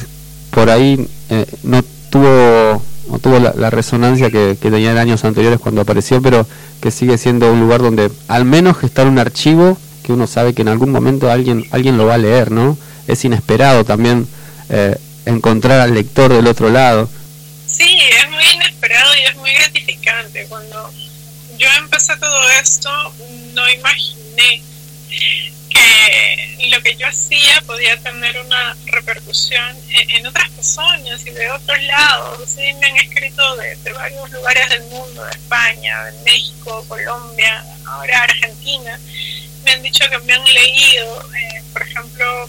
por ahí eh, no tuvo no tuvo la, la resonancia que, que tenía en años anteriores cuando apareció, pero que sigue siendo un lugar donde al menos gestar un archivo que uno sabe que en algún momento alguien alguien lo va a leer, ¿no? Es inesperado también eh, encontrar al lector del otro lado. Sí, es muy inesperado y es muy gratificante. Cuando yo empecé todo esto, no imaginé que lo que yo hacía podía tener una repercusión en, en otras personas y de otros lados. Sí, me han escrito de, de varios lugares del mundo, de España, de México, Colombia, ahora Argentina. Me han dicho que me han leído, eh, por ejemplo,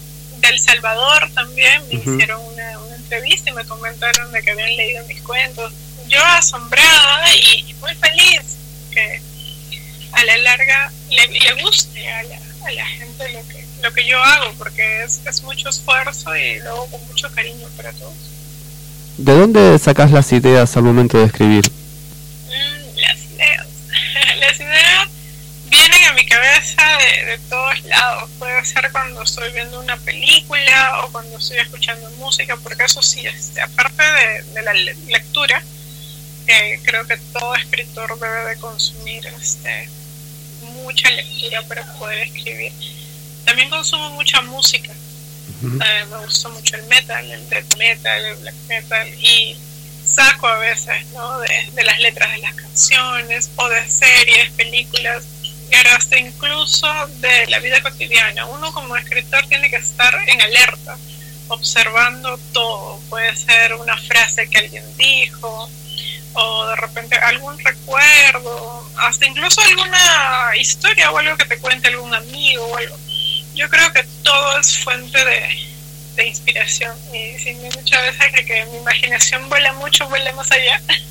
El Salvador también, me hicieron una, una entrevista y me comentaron de que habían leído mis cuentos. Yo asombrada y, y muy feliz que a la larga le, le guste a la, a la gente lo que, lo que yo hago, porque es, es mucho esfuerzo y lo hago con mucho cariño para todos. ¿De dónde sacás las ideas al momento de escribir? Mm, las ideas. las ideas mi cabeza de, de todos lados. Puede ser cuando estoy viendo una película o cuando estoy escuchando música, porque eso sí, este, aparte de, de la le- lectura, eh, creo que todo escritor debe de consumir este, mucha lectura para poder escribir. También consumo mucha música. Eh, me gusta mucho el metal, el death metal, el black metal y saco a veces ¿no? de, de las letras de las canciones o de series, películas, pero hasta incluso de la vida cotidiana. Uno como escritor tiene que estar en alerta, observando todo. Puede ser una frase que alguien dijo o de repente algún recuerdo, hasta incluso alguna historia o algo que te cuente algún amigo o algo. Yo creo que todo es fuente de, de inspiración y sí, muchas veces que, que mi imaginación vuela mucho, vuela más allá,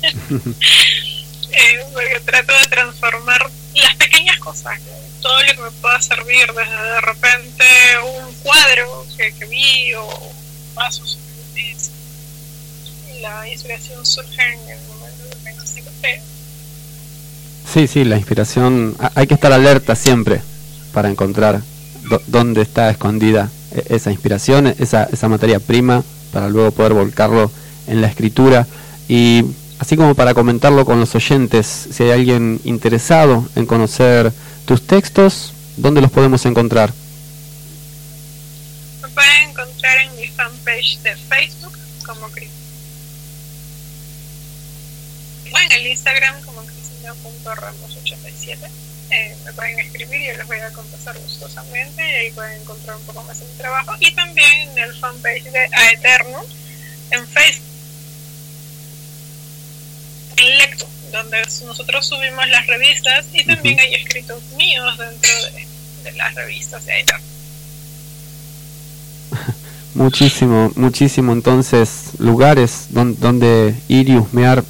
eh, porque trato de transformar las pequeñas cosas, todo lo que me pueda servir, desde de repente un cuadro que, que vi o vasos. es- La inspiración surge en el momento que así café. Sí, sí, la inspiración, ha- hay que estar alerta siempre para encontrar dó- dónde está escondida e- esa inspiración, esa, esa materia prima, para luego poder volcarlo en la escritura. Y así como para comentarlo con los oyentes, si hay alguien interesado en conocer tus textos, ¿dónde los podemos encontrar? Me pueden encontrar en mi fanpage de Facebook como Cris- o en el Instagram como cristina.ramos87 eh, me pueden escribir y yo les voy a contestar gustosamente y ahí pueden encontrar un poco más de mi trabajo. Y también en el fanpage de Aeternum en Facebook, Lecto, donde nosotros subimos las revistas y también hay escritos míos dentro de, de las revistas de Aeternum. Muchísimo, muchísimo entonces lugares don- donde ir y husmear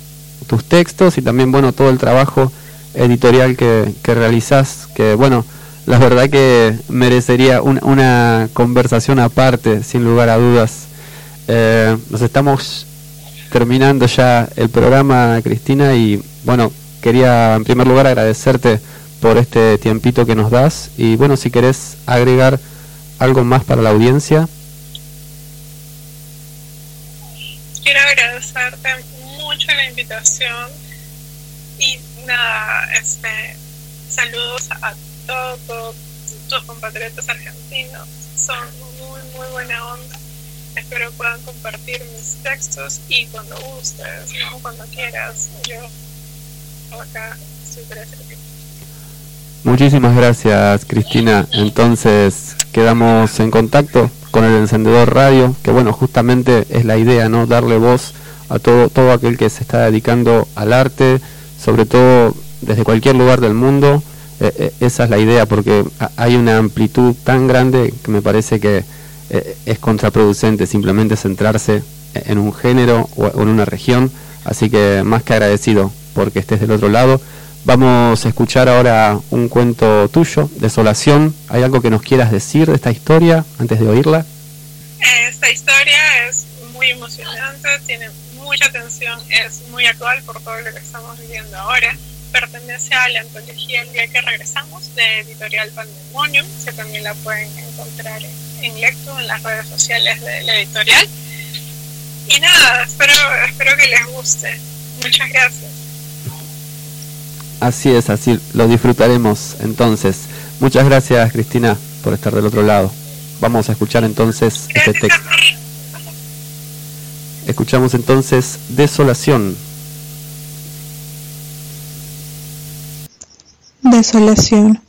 tus textos y también, bueno, todo el trabajo editorial que, que realizás, que bueno, la verdad que merecería un- una conversación aparte, sin lugar a dudas. Eh, nos estamos terminando ya el programa, Cristina, y bueno, quería en primer lugar agradecerte por este tiempito que nos das y bueno, si querés agregar algo más para la audiencia. Quiero agradecerte mucho la invitación y nada, este, saludos a todos tus compatriotas argentinos, son muy, muy buena onda. Espero puedan compartir mis textos y cuando gustes, cuando quieras, yo acá estoy para. Muchísimas gracias, Cristina. Entonces, quedamos en contacto con el encendedor radio, que bueno, justamente es la idea, ¿no? Darle voz a todo todo aquel que se está dedicando al arte, sobre todo desde cualquier lugar del mundo. Eh, eh, esa es la idea, porque ha- hay una amplitud tan grande que me parece que eh, es contraproducente simplemente centrarse en un género o en una región. Así que más que agradecido porque estés del otro lado. Vamos a escuchar ahora un cuento tuyo, Desolación. ¿Hay algo que nos quieras decir de esta historia antes de oírla? Esta historia es muy emocionante, tiene mucha tensión, es muy actual por todo lo que estamos viviendo ahora. Pertenece a la antología El día que regresamos de Editorial Pandemonium, que también la pueden encontrar en, en Lecto, en las redes sociales de la editorial. Y nada, espero, espero que les guste. Muchas gracias. Así es, así lo disfrutaremos entonces. Muchas gracias Cristina por estar del otro lado. Vamos a escuchar entonces este texto. Escuchamos entonces Desolación. Desolación.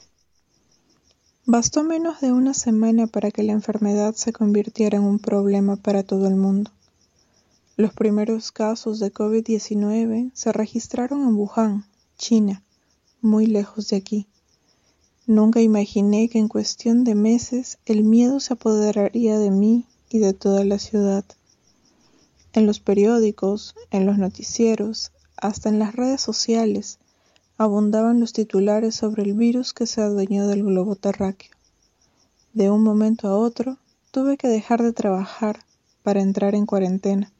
Bastó menos de una semana para que la enfermedad se convirtiera en un problema para todo el mundo. Los primeros casos de COVID-19 se registraron en Wuhan, China, muy lejos de aquí. Nunca imaginé que en cuestión de meses el miedo se apoderaría de mí y de toda la ciudad. En los periódicos, en los noticieros, hasta en las redes sociales, abundaban los titulares sobre el virus que se adueñó del globo terráqueo. De un momento a otro, tuve que dejar de trabajar para entrar en cuarentena.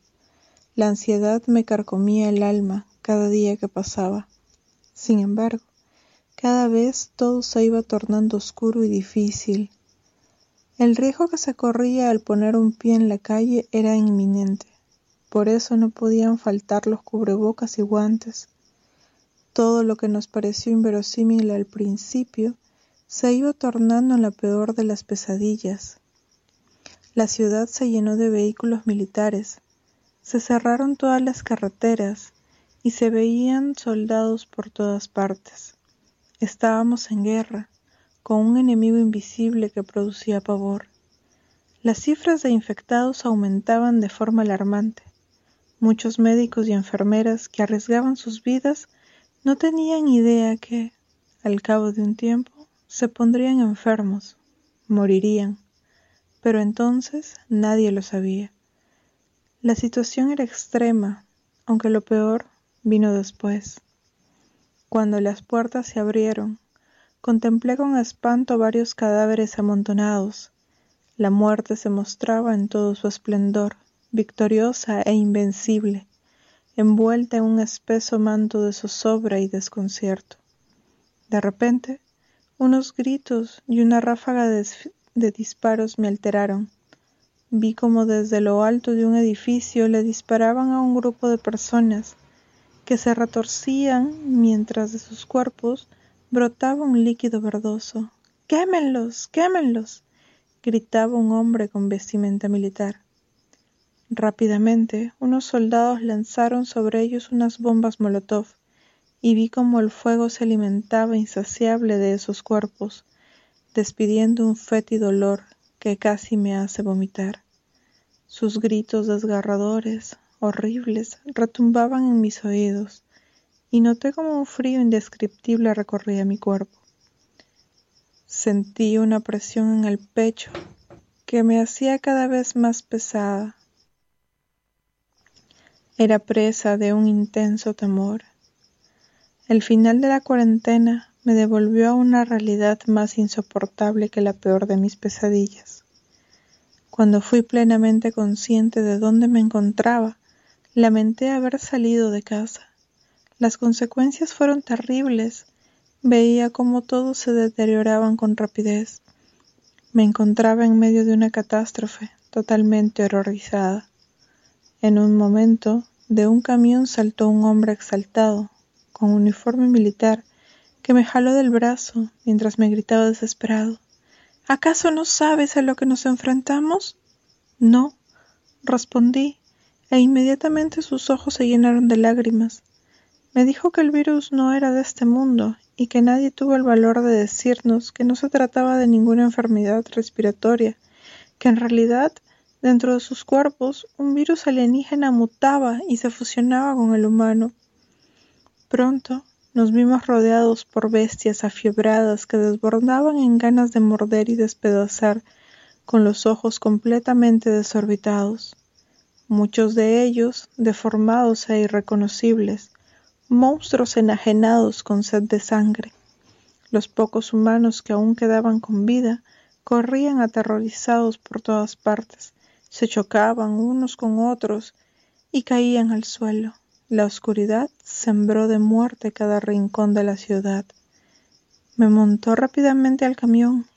La ansiedad me carcomía el alma cada día que pasaba. Sin embargo, cada vez todo se iba tornando oscuro y difícil. El riesgo que se corría al poner un pie en la calle era inminente. Por eso no podían faltar los cubrebocas y guantes. Todo lo que nos pareció inverosímil al principio se iba tornando en la peor de las pesadillas. La ciudad se llenó de vehículos militares, se cerraron todas las carreteras y se veían soldados por todas partes. Estábamos en guerra, con un enemigo invisible que producía pavor. Las cifras de infectados aumentaban de forma alarmante. Muchos médicos y enfermeras que arriesgaban sus vidas no tenían idea que, al cabo de un tiempo, se pondrían enfermos, morirían, pero entonces nadie lo sabía. La situación era extrema, aunque lo peor vino después. Cuando las puertas se abrieron, contemplé con espanto varios cadáveres amontonados. La muerte se mostraba en todo su esplendor, victoriosa e invencible, envuelta en un espeso manto de zozobra y desconcierto. De repente, unos gritos y una ráfaga de, disparos me alteraron. Vi como desde lo alto de un edificio le disparaban a un grupo de personas que se retorcían mientras de sus cuerpos brotaba un líquido verdoso. ¡Quémenlos! ¡Quémenlos! gritaba un hombre con vestimenta militar. Rápidamente, unos soldados lanzaron sobre ellos unas bombas molotov y vi cómo el fuego se alimentaba insaciable de esos cuerpos, despidiendo un fétido olor que casi me hace vomitar. Sus gritos desgarradores, horribles, retumbaban en mis oídos, y noté como un frío indescriptible recorría mi cuerpo. Sentí una presión en el pecho que me hacía cada vez más pesada. Era presa de un intenso temor. El final de la cuarentena me devolvió a una realidad más insoportable que la peor de mis pesadillas. Cuando fui plenamente consciente de dónde me encontraba, lamenté haber salido de casa. Las consecuencias fueron terribles. Veía cómo todos se deterioraban con rapidez. Me encontraba en medio de una catástrofe, totalmente horrorizada. En un momento, de un camión saltó un hombre exaltado, con uniforme militar, que me jaló del brazo mientras me gritaba desesperado. ¿Acaso no sabes a lo que nos enfrentamos? No, respondí, e inmediatamente sus ojos se llenaron de lágrimas. Me dijo que el virus no era de este mundo y que nadie tuvo el valor de decirnos que no se trataba de ninguna enfermedad respiratoria, que en realidad dentro de sus cuerpos un virus alienígena mutaba y se fusionaba con el humano. Pronto nos vimos rodeados por bestias afiebradas que desbordaban en ganas de morder y despedazar, con los ojos completamente desorbitados. Muchos de ellos deformados e irreconocibles, monstruos enajenados con sed de sangre. Los pocos humanos que aún quedaban con vida corrían aterrorizados por todas partes, se chocaban unos con otros y caían al suelo. La oscuridad sembró de muerte cada rincón de la ciudad. Me montó rápidamente al camión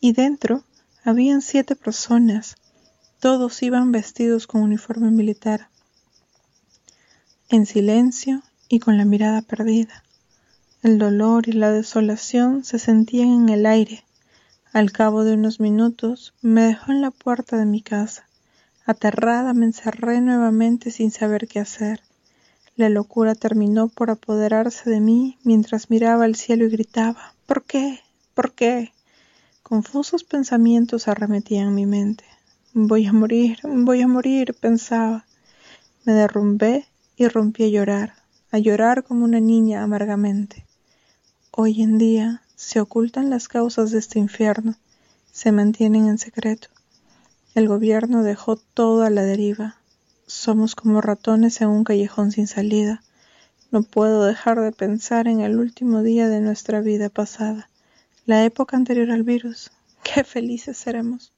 y dentro habían siete personas. Todos iban vestidos con uniforme militar. En silencio y con la mirada perdida. El dolor y la desolación se sentían en el aire. Al cabo de unos minutos me dejó en la puerta de mi casa. Aterrada me encerré nuevamente sin saber qué hacer. La locura terminó por apoderarse de mí mientras miraba al cielo y gritaba ¿Por qué? ¿Por qué? Confusos pensamientos arremetían mi mente. Voy a morir, voy a morir, pensaba. Me derrumbé y rompí a llorar, a llorar como una niña amargamente. Hoy en día se ocultan las causas de este infierno, se mantienen en secreto. El gobierno dejó todo a la deriva, somos como ratones en un callejón sin salida. No puedo dejar de pensar en el último día de nuestra vida pasada, la época anterior al virus. Qué felices seremos.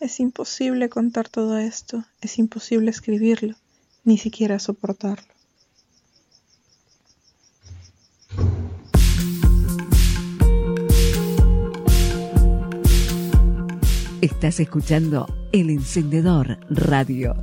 Es imposible contar todo esto, es imposible escribirlo, ni siquiera soportarlo. Estás escuchando El Encendedor Radio.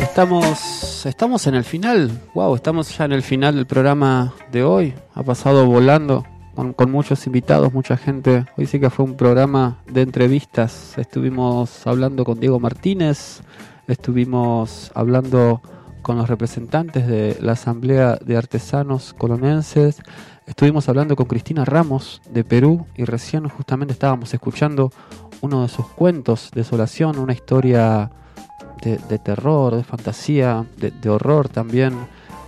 Estamos, estamos en el final, wow, estamos ya en el final del programa de hoy. Ha pasado volando con, con muchos invitados, mucha gente. Hoy sí que fue un programa de entrevistas. Estuvimos hablando con Diego Martínez, estuvimos hablando con los representantes de la Asamblea de Artesanos Colonenses, estuvimos hablando con Cristina Ramos de Perú y recién justamente estábamos escuchando uno de sus cuentos, Desolación, una historia de, de terror, de fantasía, de, de horror también,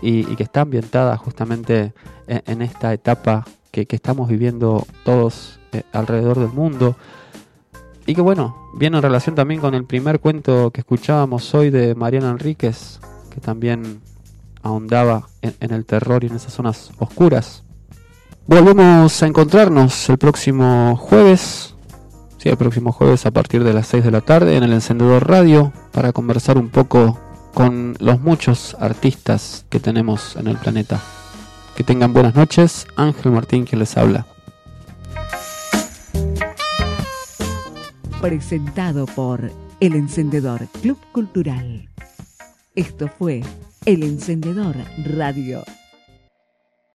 y, que está ambientada justamente en, esta etapa que, que estamos viviendo todos eh, alrededor del mundo. Y que bueno, viene en relación también con el primer cuento que escuchábamos hoy de Mariana Enríquez, también ahondaba en, en el terror y en esas zonas oscuras. Volvemos a encontrarnos el próximo jueves, sí, el próximo jueves a partir de las 6 de la tarde en el Encendedor Radio para conversar un poco con los muchos artistas que tenemos en el planeta. Que tengan buenas noches, Ángel Martín quien les habla. Presentado por El Encendedor Club Cultural. Esto fue El Encendedor Radio.